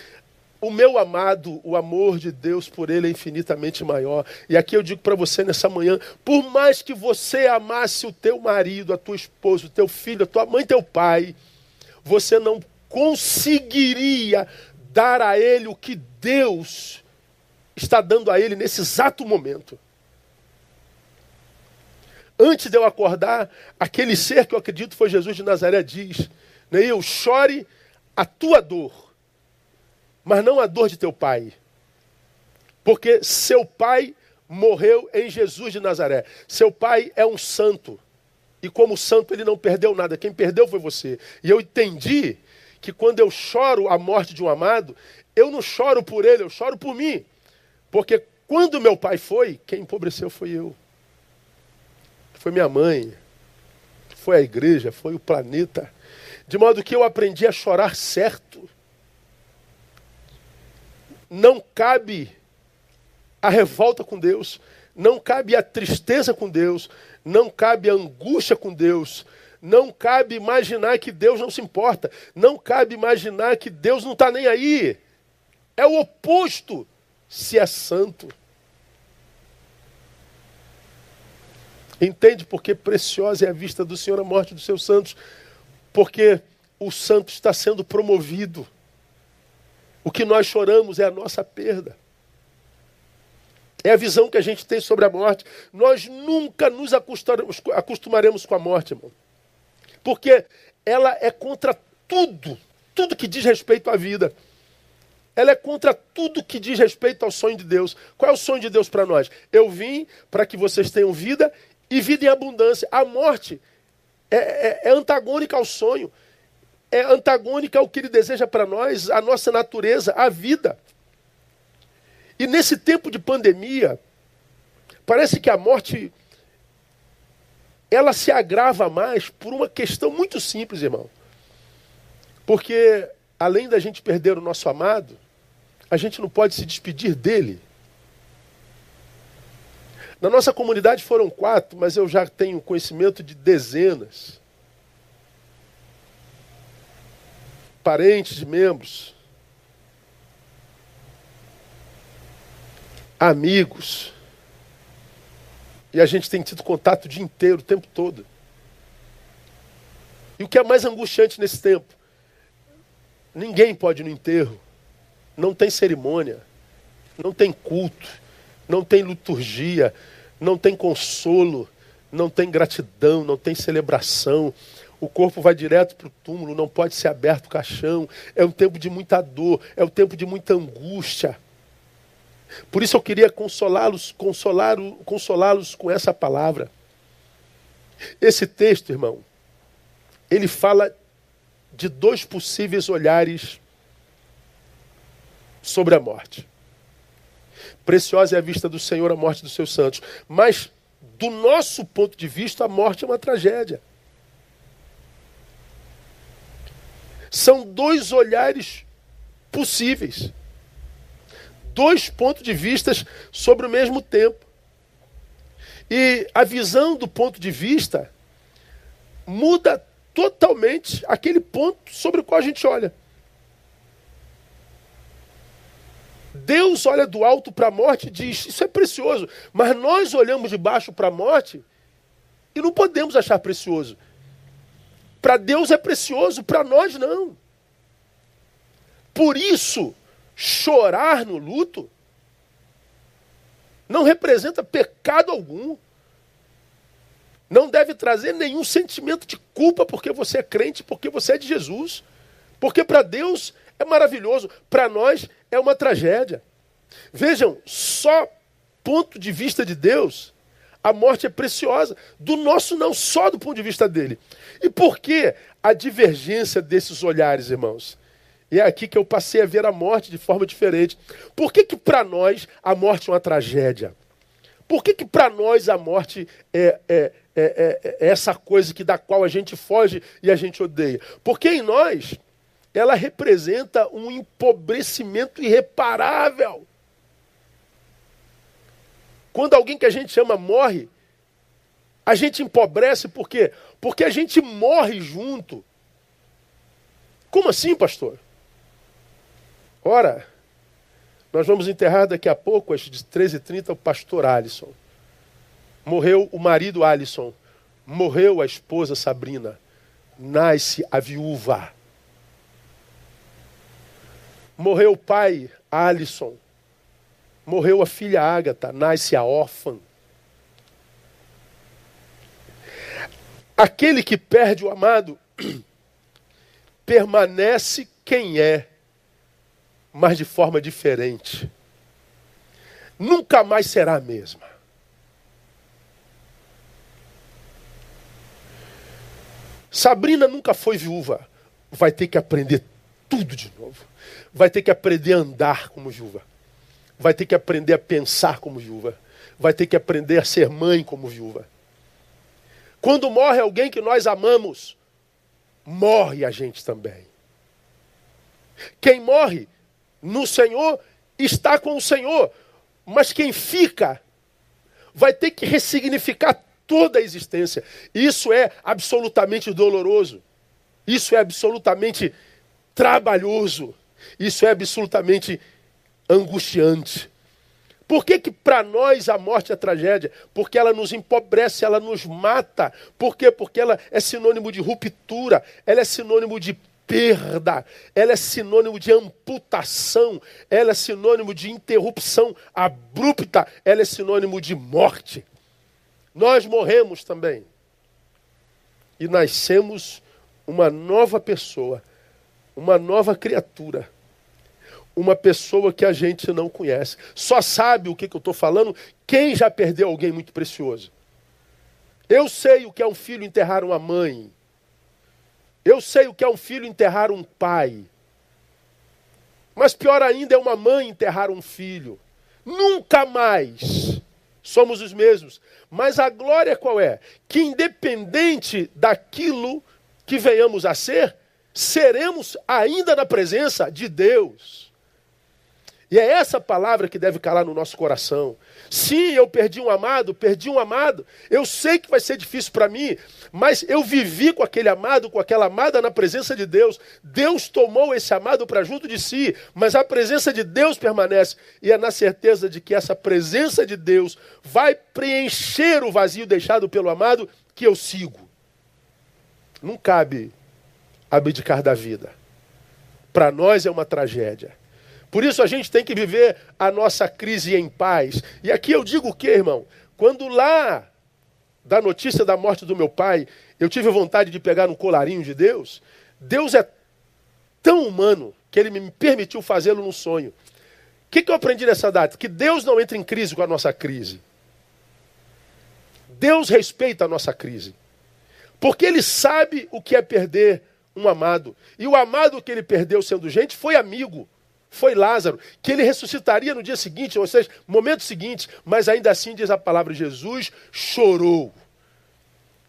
o meu amado, o amor de Deus por ele é infinitamente maior. E aqui eu digo para você nessa manhã, por mais que você amasse o teu marido, a tua esposa, o teu filho, a tua mãe, teu pai, você não conseguiria dar a ele o que Deus está dando a ele nesse exato momento. Antes de eu acordar, aquele ser que eu acredito foi Jesus de Nazaré diz: eu chore a tua dor mas não a dor de teu pai. Porque seu pai morreu em Jesus de Nazaré. Seu pai é um santo. E como santo ele não perdeu nada. Quem perdeu foi você. E eu entendi que quando eu choro a morte de um amado, eu não choro por ele, eu choro por mim. Porque quando meu pai foi, quem empobreceu foi eu. Foi minha mãe. Foi a igreja, foi o planeta. De modo que eu aprendi a chorar certo não cabe a revolta com Deus, não cabe a tristeza com Deus, não cabe a angústia com Deus, não cabe imaginar que Deus não se importa, não cabe imaginar que Deus não está nem aí. É o oposto se é santo. Entende porque preciosa é a vista do Senhor a morte dos seus santos? Porque o santo está sendo promovido. O que nós choramos é a nossa perda. É a visão que a gente tem sobre a morte. Nós nunca nos acostumaremos com a morte, irmão. Porque ela é contra tudo, tudo que diz respeito à vida. Ela é contra tudo que diz respeito ao sonho de Deus. Qual é o sonho de Deus para nós? Eu vim para que vocês tenham vida e vida em abundância. A morte é, é, é antagônica ao sonho é antagônica ao que ele deseja para nós, a nossa natureza, a vida. E nesse tempo de pandemia, parece que a morte ela se agrava mais por uma questão muito simples, irmão. Porque além da gente perder o nosso amado, a gente não pode se despedir dele. Na nossa comunidade foram quatro, mas eu já tenho conhecimento de dezenas. parentes, membros, amigos. E a gente tem tido contato o dia inteiro, o tempo todo. E o que é mais angustiante nesse tempo? Ninguém pode ir no enterro. Não tem cerimônia. Não tem culto. Não tem liturgia. Não tem consolo. Não tem gratidão. Não tem celebração o corpo vai direto para o túmulo, não pode ser aberto o caixão. É um tempo de muita dor, é um tempo de muita angústia. Por isso eu queria consolá-los, consolá-los consolá com essa palavra. Esse texto, irmão, ele fala de dois possíveis olhares sobre a morte. Preciosa é a vista do Senhor a morte dos seus santos. Mas, do nosso ponto de vista, a morte é uma tragédia. São dois olhares possíveis. Dois pontos de vistas sobre o mesmo tempo. E a visão do ponto de vista muda totalmente aquele ponto sobre o qual a gente olha. Deus olha do alto para a morte e diz: Isso é precioso. Mas nós olhamos de baixo para a morte e não podemos achar precioso. Para Deus é precioso, para nós não. Por isso, chorar no luto não representa pecado algum. Não deve trazer nenhum sentimento de culpa porque você é crente, porque você é de Jesus. Porque para Deus é maravilhoso, para nós é uma tragédia. Vejam, só ponto de vista de Deus, a morte é preciosa. Do nosso, não, só do ponto de vista dele. E por que a divergência desses olhares, irmãos? E é aqui que eu passei a ver a morte de forma diferente. Por que, que para nós a morte é uma tragédia? Por que, que para nós a morte é, é, é, é, essa coisa que da qual a gente foge e a gente odeia? Porque em nós ela representa um empobrecimento irreparável. Quando alguém que a gente ama morre, a gente empobrece por quê? Porque a gente morre junto. Como assim, pastor? Ora, nós vamos enterrar daqui a pouco, às 13h30, o pastor Alisson. Morreu o marido Alisson. Morreu a esposa Sabrina. Nasce a viúva. Morreu o pai Alisson. Morreu a filha Ágata, nasce a órfã. Aquele que perde o amado permanece quem é, mas de forma diferente. Nunca mais será a mesma. Sabrina nunca foi viúva. Vai ter que aprender tudo de novo. Vai ter que aprender a andar como viúva vai ter que aprender a pensar como viúva, vai ter que aprender a ser mãe como viúva. Quando morre alguém que nós amamos, morre a gente também. Quem morre no Senhor está com o Senhor, mas quem fica vai ter que ressignificar toda a existência. Isso é absolutamente doloroso. Isso é absolutamente trabalhoso. Isso é absolutamente angustiante. Por que, que para nós a morte é tragédia? Porque ela nos empobrece, ela nos mata. Por quê? Porque ela é sinônimo de ruptura, ela é sinônimo de perda, ela é sinônimo de amputação, ela é sinônimo de interrupção abrupta, ela é sinônimo de morte. Nós morremos também. E nascemos uma nova pessoa, uma nova criatura uma pessoa que a gente não conhece. Só sabe o que, que eu estou falando quem já perdeu alguém muito precioso. Eu sei o que é um filho enterrar uma mãe. Eu sei o que é um filho enterrar um pai. Mas pior ainda é uma mãe enterrar um filho. Nunca mais somos os mesmos. Mas a glória qual é? Que independente daquilo que venhamos a ser, seremos ainda na presença de Deus. E é essa palavra que deve calar no nosso coração. Sim, eu perdi um amado, perdi um amado. Eu sei que vai ser difícil para mim, mas eu vivi com aquele amado, com aquela amada na presença de Deus. Deus tomou esse amado para junto de si, mas a presença de Deus permanece. E é na certeza de que essa presença de Deus vai preencher o vazio deixado pelo amado que eu sigo. Não cabe abdicar da vida. Para nós é uma tragédia. Por isso a gente tem que viver a nossa crise em paz. E aqui eu digo o que, irmão? Quando lá da notícia da morte do meu pai, eu tive vontade de pegar um colarinho de Deus, Deus é tão humano que ele me permitiu fazê-lo num sonho. O que, que eu aprendi nessa data? Que Deus não entra em crise com a nossa crise. Deus respeita a nossa crise. Porque ele sabe o que é perder um amado. E o amado que ele perdeu sendo gente foi amigo foi Lázaro, que ele ressuscitaria no dia seguinte, ou seja, momento seguinte, mas ainda assim diz a palavra: Jesus chorou.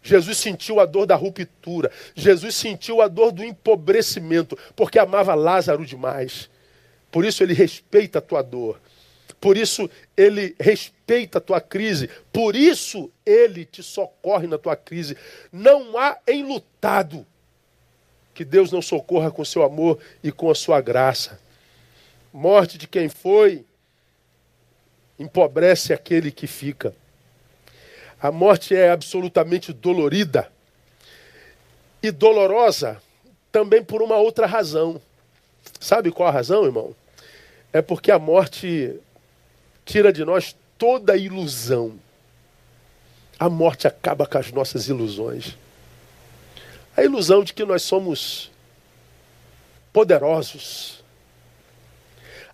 Jesus sentiu a dor da ruptura, Jesus sentiu a dor do empobrecimento, porque amava Lázaro demais. Por isso ele respeita a tua dor. Por isso ele respeita a tua crise. Por isso ele te socorre na tua crise. Não há enlutado que Deus não socorra com seu amor e com a sua graça morte de quem foi, empobrece aquele que fica. A morte é absolutamente dolorida e dolorosa também por uma outra razão. Sabe qual a razão, irmão? É porque a morte tira de nós toda a ilusão. A morte acaba com as nossas ilusões. A ilusão de que nós somos poderosos,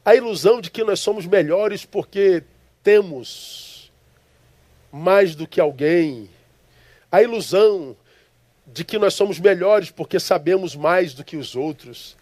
a ilusão de que nós somos melhores porque temos mais do que alguém, a ilusão de que nós somos melhores porque sabemos mais do que os outros,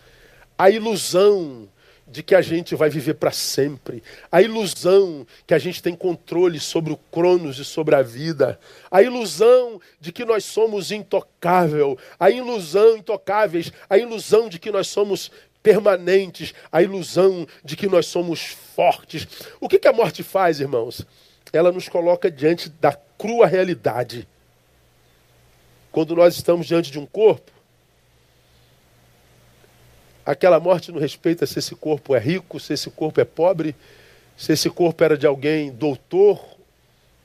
a ilusão de que a gente vai viver para sempre, a ilusão que a gente tem controle sobre o cronos e sobre a vida, a ilusão de que nós somos intocável, a ilusão intocáveis, a ilusão de que nós somos permanentes, a ilusão de que nós somos fortes. O que, que a morte faz, irmãos? Ela nos coloca diante da crua realidade. Quando nós estamos diante de um corpo, Aquela morte não respeita se esse corpo é rico, se esse corpo é pobre, se esse corpo era de alguém doutor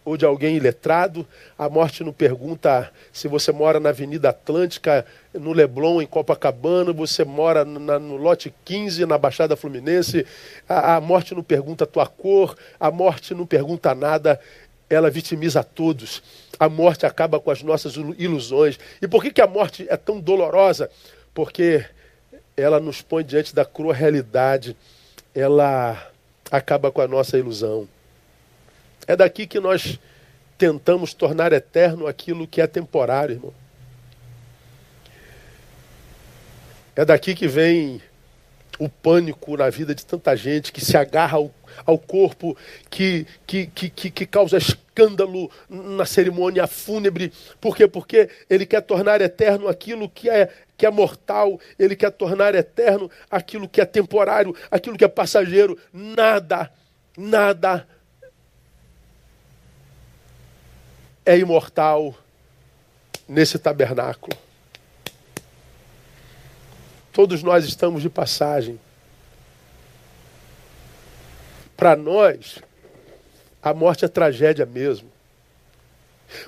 ou de alguém iletrado. A morte não pergunta se você mora na Avenida Atlântica, no Leblon, em Copacabana, você mora na, no lote 15, na Baixada Fluminense. A, a morte não pergunta a tua cor, a morte não pergunta nada ela vitimiza a todos. A morte acaba com as nossas ilusões. E por que, que a morte é tão dolorosa? Porque ela nos põe diante da crua realidade, ela acaba com a nossa ilusão. É daqui que nós tentamos tornar eterno aquilo que é temporário, irmão. É daqui que vem o pânico na vida de tanta gente que se agarra ao, ao corpo, que, que, que, que, causa escândalo na cerimônia fúnebre. Por quê? Porque ele quer tornar eterno aquilo que é, que é mortal, ele quer tornar eterno aquilo que é temporário, aquilo que é passageiro. Nada, nada é imortal nesse tabernáculo. Todos nós estamos de passagem. Para nós, a morte é tragédia mesmo.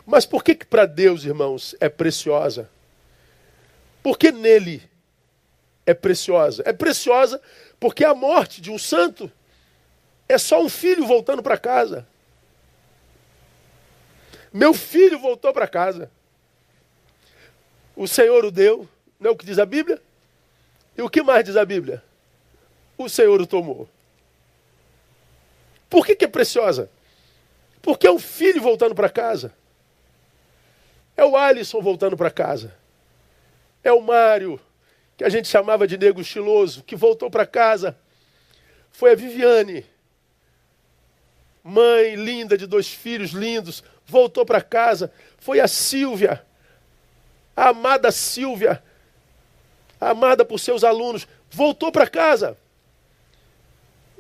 Mas por que, que para Deus, irmãos, é preciosa? Porque nele é preciosa. É preciosa porque a morte de um santo é só um filho voltando para casa. Meu filho voltou para casa. O Senhor o deu, não é o que diz a Bíblia? E o que mais diz a Bíblia? O Senhor o tomou. Por que, que é preciosa? Porque é o filho voltando para casa. É o Alisson voltando para casa. É o Mário, que a gente chamava de nego estiloso, que voltou para casa. Foi a Viviane, mãe linda de dois filhos lindos, voltou para casa. Foi a Silvia, a amada Silvia, amada por seus alunos, voltou para casa.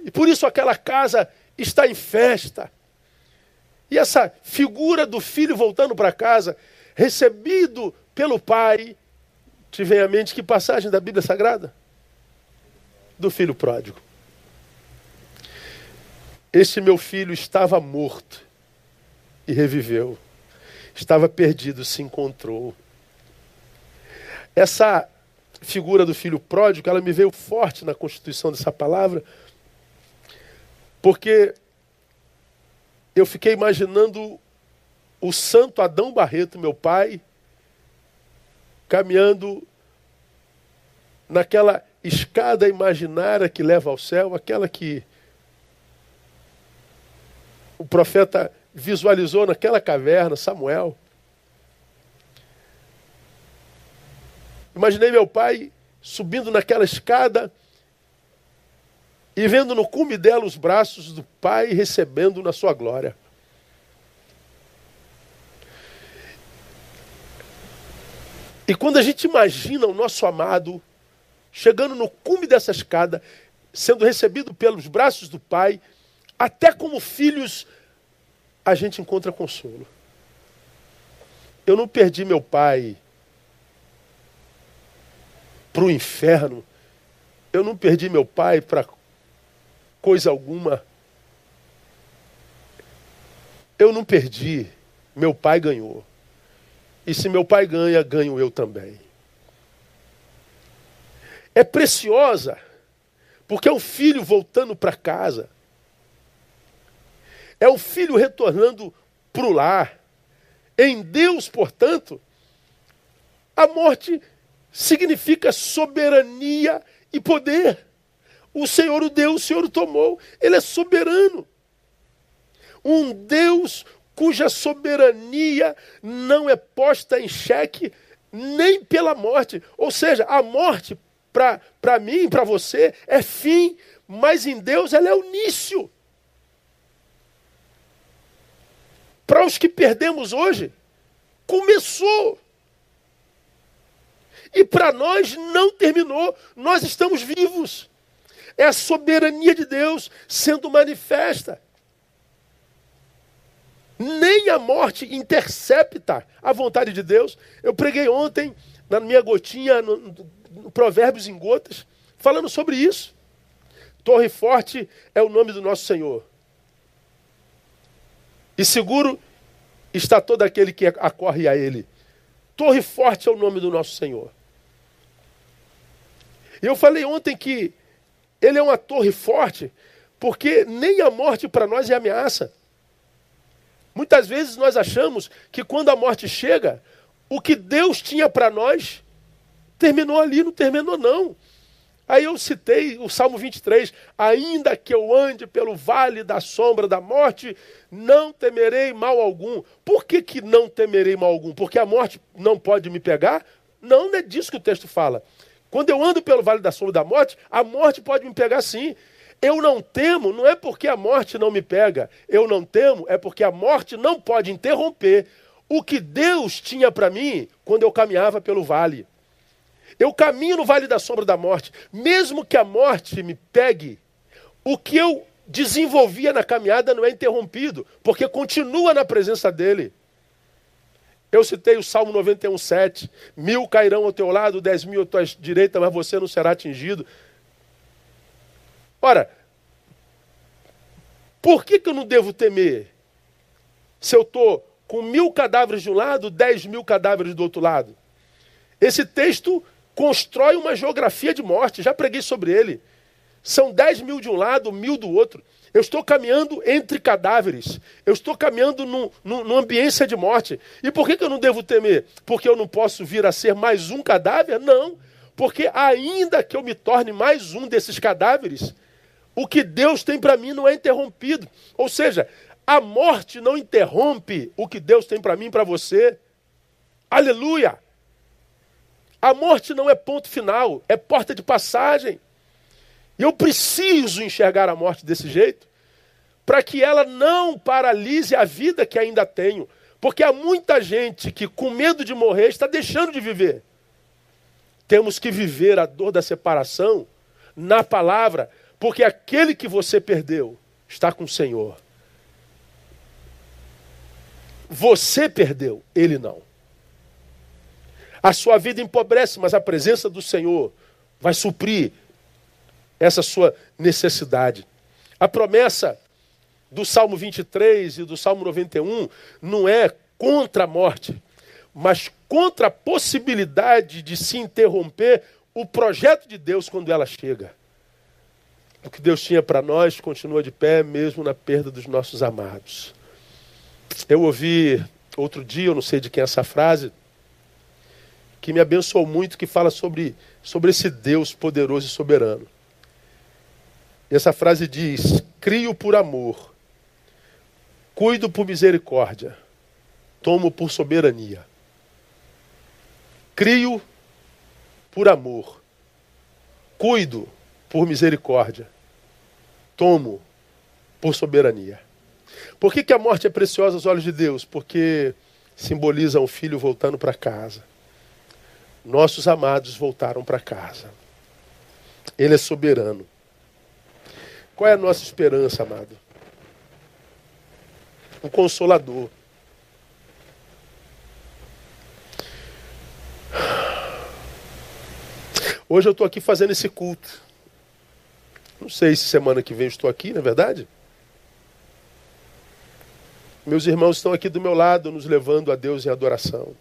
E por isso aquela casa está em festa. E essa figura do filho voltando para casa, recebido pelo pai, te vem à mente que passagem da Bíblia Sagrada? Do filho pródigo. Este meu filho estava morto e reviveu. Estava perdido, se encontrou. Essa figura do filho pródigo, ela me veio forte na constituição dessa palavra, porque eu fiquei imaginando o santo Adão Barreto, meu pai, caminhando naquela escada imaginária que leva ao céu, aquela que o profeta visualizou naquela caverna, Samuel. Imaginei meu pai subindo naquela escada e vendo no cume dela os braços do pai recebendo na sua glória. E quando a gente imagina o nosso amado chegando no cume dessa escada, sendo recebido pelos braços do Pai, até como filhos, a gente encontra consolo. Eu não perdi meu pai para o inferno. Eu não perdi meu pai para coisa alguma. Eu não perdi. Meu pai ganhou. E se meu pai ganha, ganho eu também. É preciosa, porque é o filho voltando para casa. É o filho retornando para o lar. Em Deus, portanto, a morte significa soberania e poder. O Senhor o deu, o Senhor o tomou. Ele é soberano. Um Deus cuja soberania não é posta em xeque nem pela morte. Ou seja, a morte, para mim, para você, é fim, mas em Deus ela é o início. Para os que perdemos hoje, começou. E para nós não terminou, nós estamos vivos. É a soberania de Deus sendo manifesta. Nem a morte intercepta a vontade de Deus. Eu preguei ontem, na minha gotinha, no, no Provérbios em Gotas, falando sobre isso. Torre Forte é o nome do nosso Senhor. E seguro está todo aquele que acorre a Ele. Torre Forte é o nome do nosso Senhor. E eu falei ontem que Ele é uma torre forte, porque nem a morte para nós é ameaça. Muitas vezes nós achamos que quando a morte chega, o que Deus tinha para nós terminou ali, não terminou não. Aí eu citei o Salmo 23, ainda que eu ande pelo vale da sombra da morte, não temerei mal algum. Por que, que não temerei mal algum? Porque a morte não pode me pegar? Não, não é disso que o texto fala. Quando eu ando pelo vale da sombra da morte, a morte pode me pegar sim. Eu não temo, não é porque a morte não me pega. Eu não temo, é porque a morte não pode interromper o que Deus tinha para mim quando eu caminhava pelo vale. Eu caminho no vale da sombra da morte. Mesmo que a morte me pegue, o que eu desenvolvia na caminhada não é interrompido, porque continua na presença dele. Eu citei o Salmo 91, 7. Mil cairão ao teu lado, dez mil à tua direita, mas você não será atingido. Ora, por que, que eu não devo temer? Se eu estou com mil cadáveres de um lado, dez mil cadáveres do outro lado. Esse texto constrói uma geografia de morte, já preguei sobre ele. São dez mil de um lado, mil do outro. Eu estou caminhando entre cadáveres. Eu estou caminhando num, num, numa ambiência de morte. E por que, que eu não devo temer? Porque eu não posso vir a ser mais um cadáver? Não. Porque ainda que eu me torne mais um desses cadáveres, o que Deus tem para mim não é interrompido. Ou seja, a morte não interrompe o que Deus tem para mim e para você. Aleluia! A morte não é ponto final, é porta de passagem. E eu preciso enxergar a morte desse jeito, para que ela não paralise a vida que ainda tenho. Porque há muita gente que, com medo de morrer, está deixando de viver. Temos que viver a dor da separação na palavra, porque aquele que você perdeu está com o Senhor. Você perdeu, ele não. A sua vida empobrece, mas a presença do Senhor vai suprir essa sua necessidade. A promessa do Salmo 23 e do Salmo 91 não é contra a morte, mas contra a possibilidade de se interromper o projeto de Deus quando ela chega. O que Deus tinha para nós continua de pé, mesmo na perda dos nossos amados. Eu ouvi outro dia, eu não sei de quem é essa frase, que me abençoou muito, que fala sobre, sobre esse Deus poderoso e soberano. E essa frase diz: Crio por amor, cuido por misericórdia, tomo por soberania. Crio por amor, cuido por misericórdia, tomo por soberania. Por que, que a morte é preciosa aos olhos de Deus? Porque simboliza um filho voltando para casa. Nossos amados voltaram para casa. Ele é soberano. Qual é a nossa esperança, amado? Um consolador. Hoje eu estou aqui fazendo esse culto. Não sei se semana que vem estou aqui, não é verdade? Meus irmãos estão aqui do meu lado, nos levando a Deus em adoração.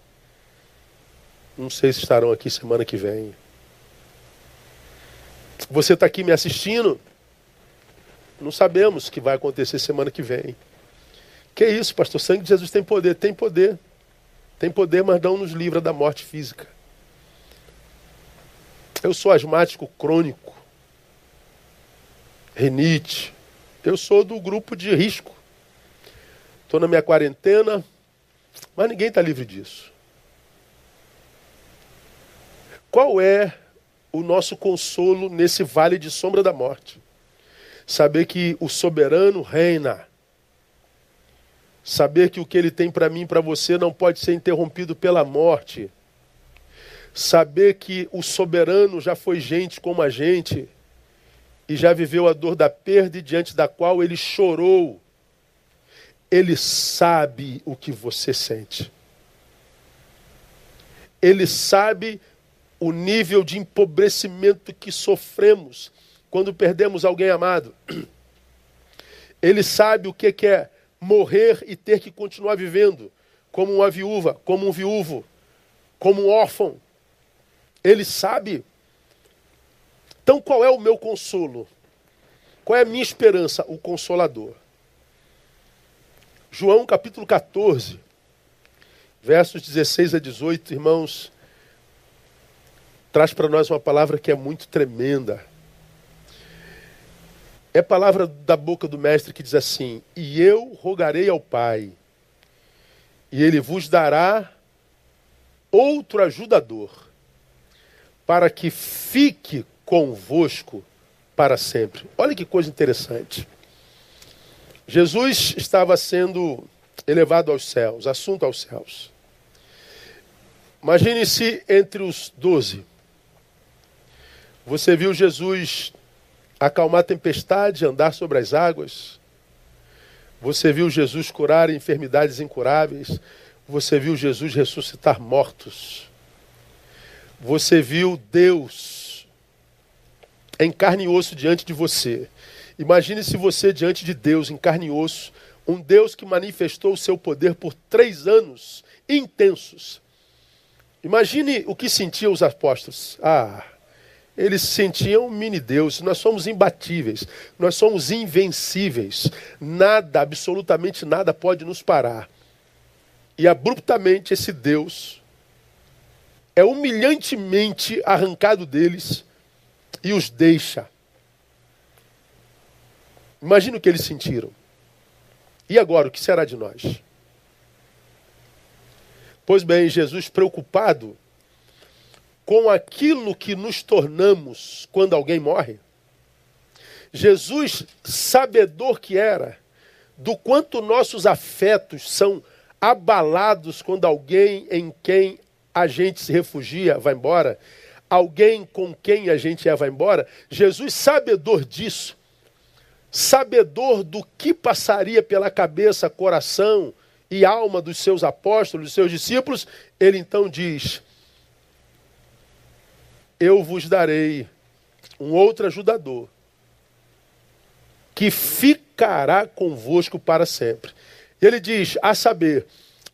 Não sei se estarão aqui semana que vem. Você está aqui me assistindo? Não sabemos o que vai acontecer semana que vem. Que isso, pastor? O sangue de Jesus tem poder? Tem poder. Tem poder, mas não nos livra da morte física. Eu sou asmático crônico rinite. Eu sou do grupo de risco. estou na minha quarentena, mas ninguém está livre disso. Qual é o nosso consolo nesse vale de sombra da morte? Saber que o soberano reina. Saber que o que ele tem para mim e para você não pode ser interrompido pela morte. Saber que o soberano já foi gente como a gente e já viveu a dor da perda e diante da qual ele chorou. Ele sabe o que você sente. Ele sabe o nível de empobrecimento que sofremos quando perdemos alguém amado. Ele sabe o que é morrer e ter que continuar vivendo como uma viúva, como um viúvo, como um órfão. Ele sabe. Então qual é o meu consolo? Qual é a minha esperança? O consolador. João capítulo 14, versos 16 a 18, irmãos, traz para nós uma palavra que é muito tremenda. É palavra da boca do mestre que diz assim: E eu rogarei ao Pai, e ele vos dará outro ajudador, para que fique convosco para sempre. Olha que coisa interessante. Jesus estava sendo elevado aos céus, assunto aos céus. Imagine-se entre os doze. Você viu Jesus acalmar a tempestade, andar sobre as águas. Você viu Jesus curar enfermidades incuráveis. Você viu Jesus ressuscitar mortos. Você viu Deus em carne e osso diante de você. Imagine se você diante de Deus em carne e osso, um Deus que manifestou o seu poder por três anos intensos. Imagine o que sentiam os apóstolos. Ah, eles se sentiam mini-deus. Nós somos imbatíveis, nós somos invencíveis. Nada, absolutamente nada pode nos parar. E abruptamente esse Deus é humilhantemente arrancado deles e os deixa. Imagina o que eles sentiram. E agora, o que será de nós? Pois bem, Jesus, preocupado com aquilo que nos tornamos quando alguém morre. Jesus, sabedor que era, do quanto nossos afetos são abalados quando alguém em quem a gente se refugia vai embora, alguém com quem a gente é vai embora, Jesus, sabedor disso, sabedor do que passaria pela cabeça, coração e alma dos seus apóstolos, dos seus discípulos, ele então diz: eu vos darei um outro ajudador que ficará convosco para sempre. Ele diz, a saber,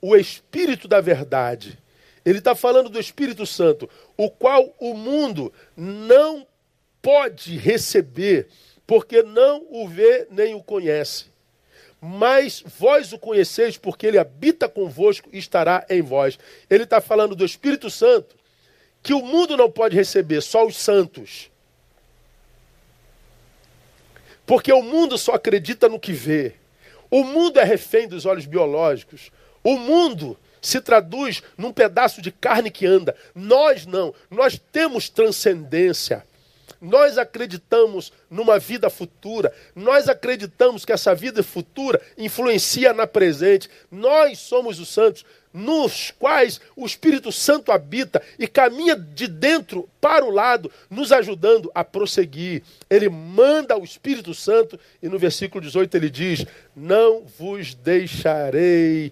o Espírito da verdade. Ele está falando do Espírito Santo, o qual o mundo não pode receber, porque não o vê nem o conhece. Mas vós o conheceis, porque ele habita convosco e estará em vós. Ele está falando do Espírito Santo, que o mundo não pode receber, só os santos. Porque o mundo só acredita no que vê. O mundo é refém dos olhos biológicos. O mundo se traduz num pedaço de carne que anda. Nós não. Nós temos transcendência. Nós acreditamos numa vida futura. Nós acreditamos que essa vida futura influencia na presente. Nós somos os santos nos quais o Espírito Santo habita e caminha de dentro para o lado, nos ajudando a prosseguir. Ele manda o Espírito Santo e no versículo 18 ele diz: Não vos deixarei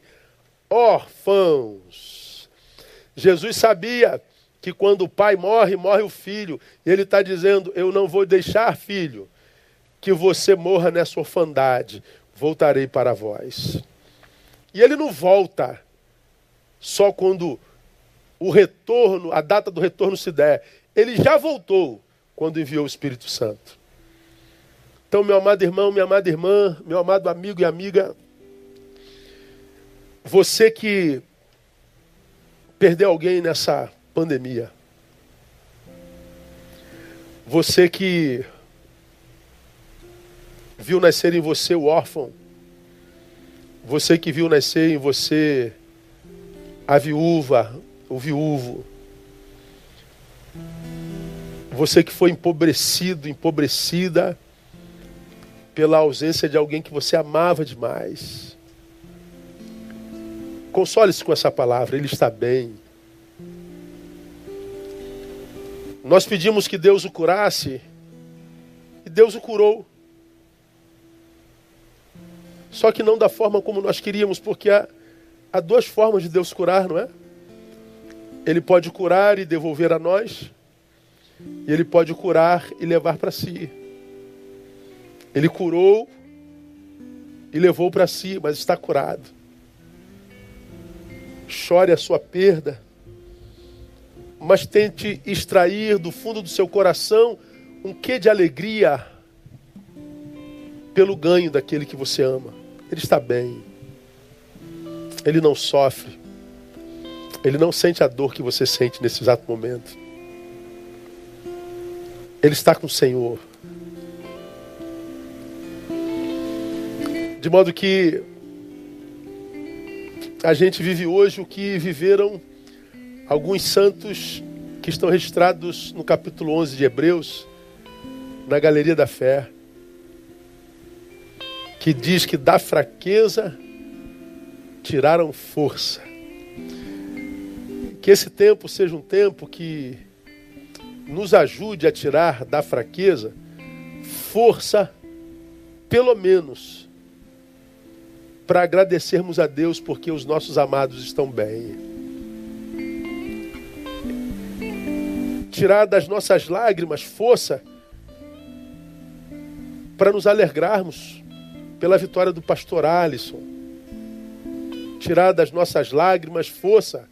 órfãos. Jesus sabia que quando o pai morre, morre o filho. E ele está dizendo: Eu não vou deixar, filho, que você morra nessa orfandade. Voltarei para vós. E ele não volta só quando o retorno, a data do retorno se der. Ele já voltou quando enviou o Espírito Santo. Então, meu amado irmão, minha amada irmã, meu amado amigo e amiga, você que perdeu alguém nessa pandemia, você que viu nascer em você o órfão, Você que viu nascer em você a viúva, o viúvo. Você que foi empobrecido, empobrecida pela ausência de alguém que você amava demais. Console-se com essa palavra, ele está bem. Nós pedimos que Deus o curasse e Deus o curou. Só que não da forma como nós queríamos, porque há, há duas formas de Deus curar, não é? Ele pode curar e devolver a nós, e ele pode curar e levar para si. Ele curou e levou para si, mas está curado. Chore a sua perda mas tente extrair do fundo do seu coração um quê de alegria pelo ganho daquele que você ama. Ele está bem. Ele não sofre. Ele não sente a dor que você sente nesse exato momento. Ele está com o Senhor. De modo que a gente vive hoje o que viveram alguns santos que estão registrados no capítulo 11 de Hebreus, na Galeria da Fé, que diz que da fraqueza tiraram força. Que esse tempo seja um tempo que nos ajude a tirar da fraqueza força, pelo menos, para agradecermos a Deus porque os nossos amados estão bem. tirar das nossas lágrimas força para nos alegrarmos pela vitória do pastor Alisson. Tirar das nossas lágrimas força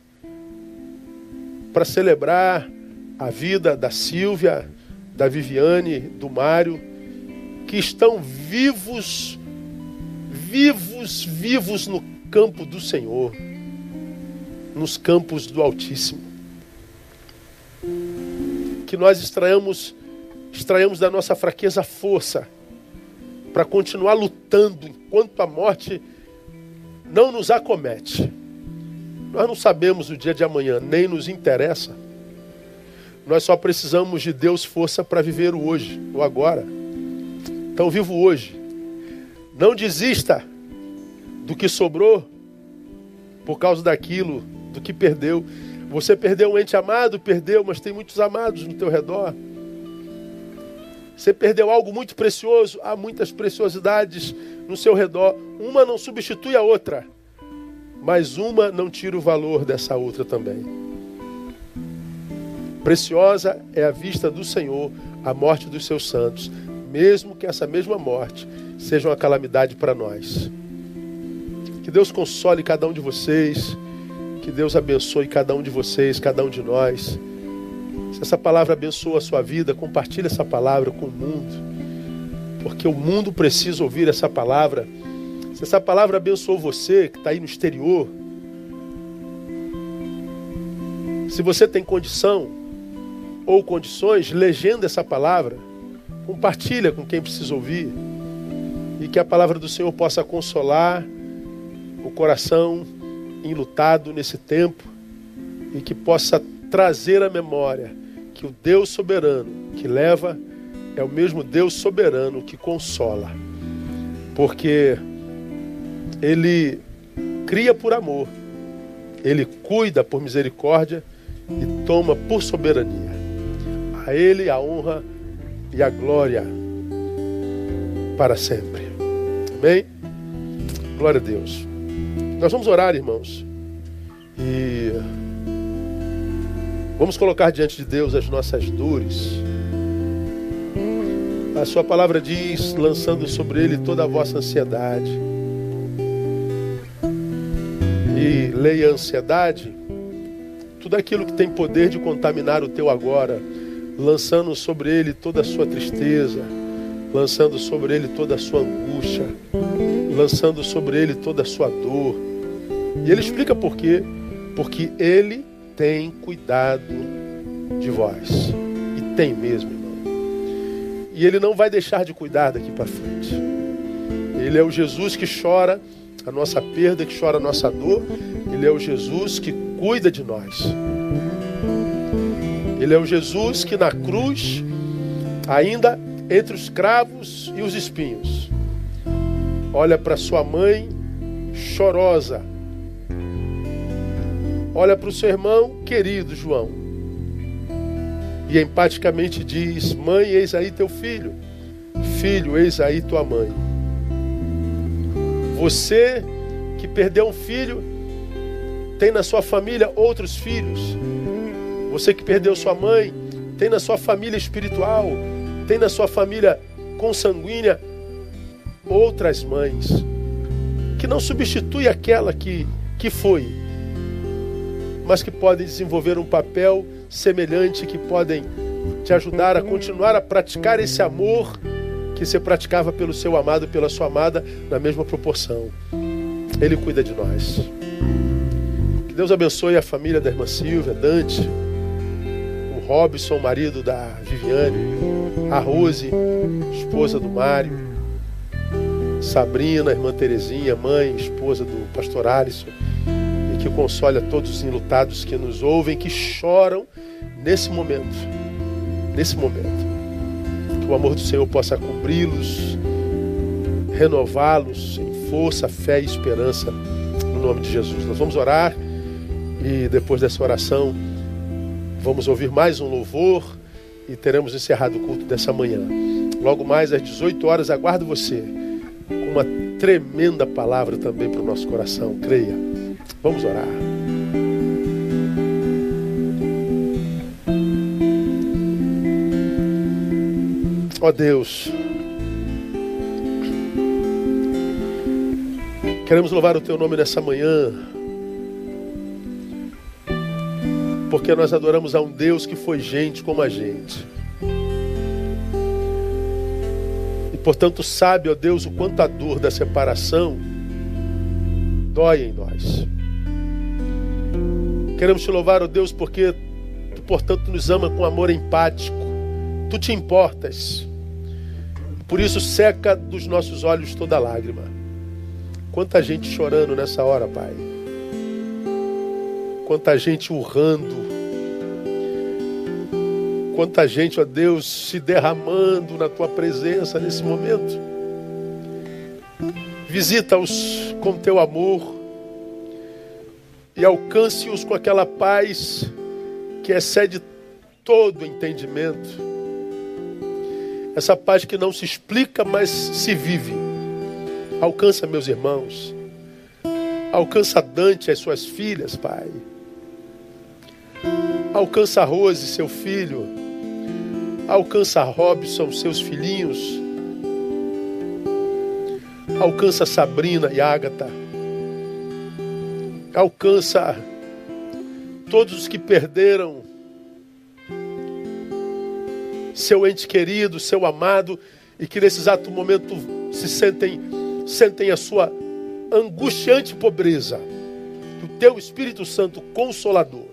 para celebrar a vida da Silvia, da Viviane, do Mário, que estão vivos, vivos, vivos no campo do Senhor, nos campos do Altíssimo. Que nós extraamos, extraamos da nossa fraqueza força para continuar lutando enquanto a morte não nos acomete. Nós não sabemos o dia de amanhã, nem nos interessa. Nós só precisamos de Deus força para viver o hoje, o agora. Então vivo hoje. Não desista do que sobrou por causa daquilo, do que perdeu. Você perdeu um ente amado, perdeu, mas tem muitos amados no teu redor. Você perdeu algo muito precioso, há muitas preciosidades no seu redor. Uma não substitui a outra, mas uma não tira o valor dessa outra também. Preciosa é a vista do Senhor, a morte dos seus santos, mesmo que essa mesma morte seja uma calamidade para nós. Que Deus console cada um de vocês que Deus abençoe cada um de vocês, cada um de nós. Se essa palavra abençoa a sua vida, compartilhe essa palavra com o mundo. Porque o mundo precisa ouvir essa palavra. Se essa palavra abençoou você que está aí no exterior, se você tem condição ou condições, legenda essa palavra, compartilha com quem precisa ouvir e que a palavra do Senhor possa consolar o coração enlutado nesse tempo e que possa trazer à memória que o Deus soberano que leva é o mesmo Deus soberano que consola. Porque ele cria por amor, ele cuida por misericórdia e toma por soberania. A ele a honra e a glória para sempre. Amém? Glória a Deus. Nós vamos orar, irmãos. E vamos colocar diante de Deus as nossas dores. A sua palavra diz, lançando sobre ele toda a vossa ansiedade. E leia a ansiedade, tudo aquilo que tem poder de contaminar o teu agora, lançando sobre ele toda a sua tristeza, lançando sobre ele toda a sua angústia, lançando sobre ele toda a sua dor e ele explica por quê. Porque ele tem cuidado de vós. E tem mesmo, irmão. E ele não vai deixar de cuidar daqui para frente. Ele é o Jesus que chora a nossa perda, que chora a nossa dor. Ele é o Jesus que cuida de nós. Ele é o Jesus que na cruz, ainda entre os cravos e os espinhos, olha para sua mãe chorosa, olha para o seu irmão querido João e empaticamente diz: Mãe, eis aí teu filho, filho, eis aí tua mãe. Você que perdeu um filho, tem na sua família outros filhos. Você que perdeu sua mãe, tem na sua família espiritual, tem na sua família consanguínea outras mães, que não substitui aquela que, que foi, mas que podem desenvolver um papel semelhante, que podem te ajudar a continuar a praticar esse amor que você praticava pelo seu amado, pela sua amada, na mesma proporção. Ele cuida de nós. Que Deus abençoe a família da irmã Silvia, Dante, o Robson, marido da Viviane, a Rose, esposa do Mário, Sabrina, irmã Terezinha, mãe, esposa do pastor Alisson, que console a todos os enlutados que nos ouvem, que choram nesse momento. Nesse momento que o amor do Senhor possa cobri-los, renová-los em força, fé e esperança, no nome de Jesus. Nós vamos orar e depois dessa oração vamos ouvir mais um louvor e teremos encerrado o culto dessa manhã. Logo mais às 18 horas, aguardo você com uma tremenda palavra também para o nosso coração. Creia. Vamos orar. Ó oh Deus, queremos louvar o Teu nome nessa manhã, porque nós adoramos a um Deus que foi gente como a gente. E portanto sabe, ó Deus, o quanto a dor da separação dói em nós. Queremos te louvar, ó Deus, porque tu, portanto, nos ama com amor empático. Tu te importas. Por isso, seca dos nossos olhos toda lágrima. Quanta gente chorando nessa hora, Pai. Quanta gente urrando. Quanta gente, ó Deus, se derramando na tua presença nesse momento. Visita-os com teu amor e alcance-os com aquela paz que excede todo entendimento essa paz que não se explica, mas se vive. Alcança meus irmãos. Alcança Dante e as suas filhas, Pai. Alcança Rose, seu filho. Alcança Robson, seus filhinhos. Alcança Sabrina e Ágata. Alcança todos os que perderam seu ente querido, seu amado, e que nesse exato momento se sentem, sentem a sua angustiante pobreza. Que o teu Espírito Santo Consolador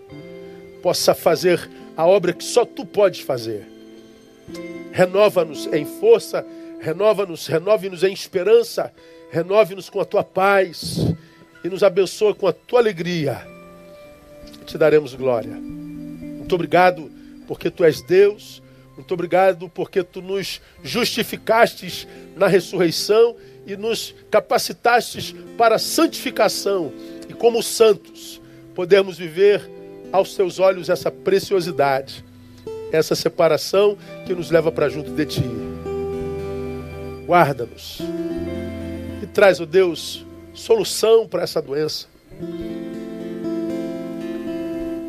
possa fazer a obra que só tu podes fazer. Renova-nos em força, renova-nos, renove-nos em esperança, renove-nos com a tua paz e nos abençoe com a tua alegria. Te daremos glória. Muito obrigado, porque tu és Deus muito obrigado porque tu nos justificastes na ressurreição e nos capacitastes para a santificação. E como santos, podemos viver aos teus olhos essa preciosidade, essa separação que nos leva para junto de ti. Guarda-nos e traz, ó oh Deus, solução para essa doença.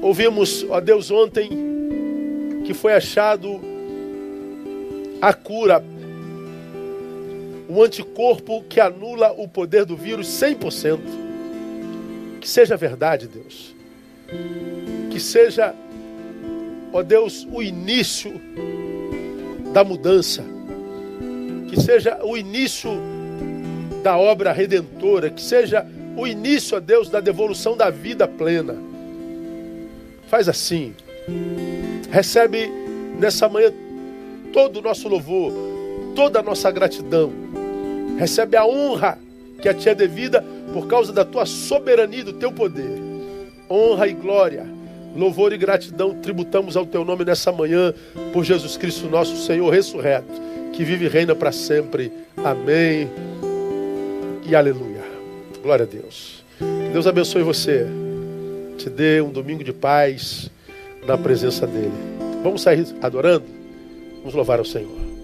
Ouvimos, ó Deus, ontem que foi achado a cura, o anticorpo que anula o poder do vírus 100%. Que seja verdade, Deus. Que seja, ó Deus, o início da mudança. Que seja o início da obra redentora. Que seja o início, ó Deus, da devolução da vida plena. Faz assim. Recebe nessa manhã todo o nosso louvor, toda a nossa gratidão. Recebe a honra que a ti é devida por causa da tua soberania e do teu poder. Honra e glória, louvor e gratidão tributamos ao teu nome nessa manhã, por Jesus Cristo, nosso Senhor ressurreto, que vive e reina para sempre. Amém e aleluia. Glória a Deus. Que Deus abençoe você. Te dê um domingo de paz na presença dele. Vamos sair adorando? Vamos louvar ao Senhor.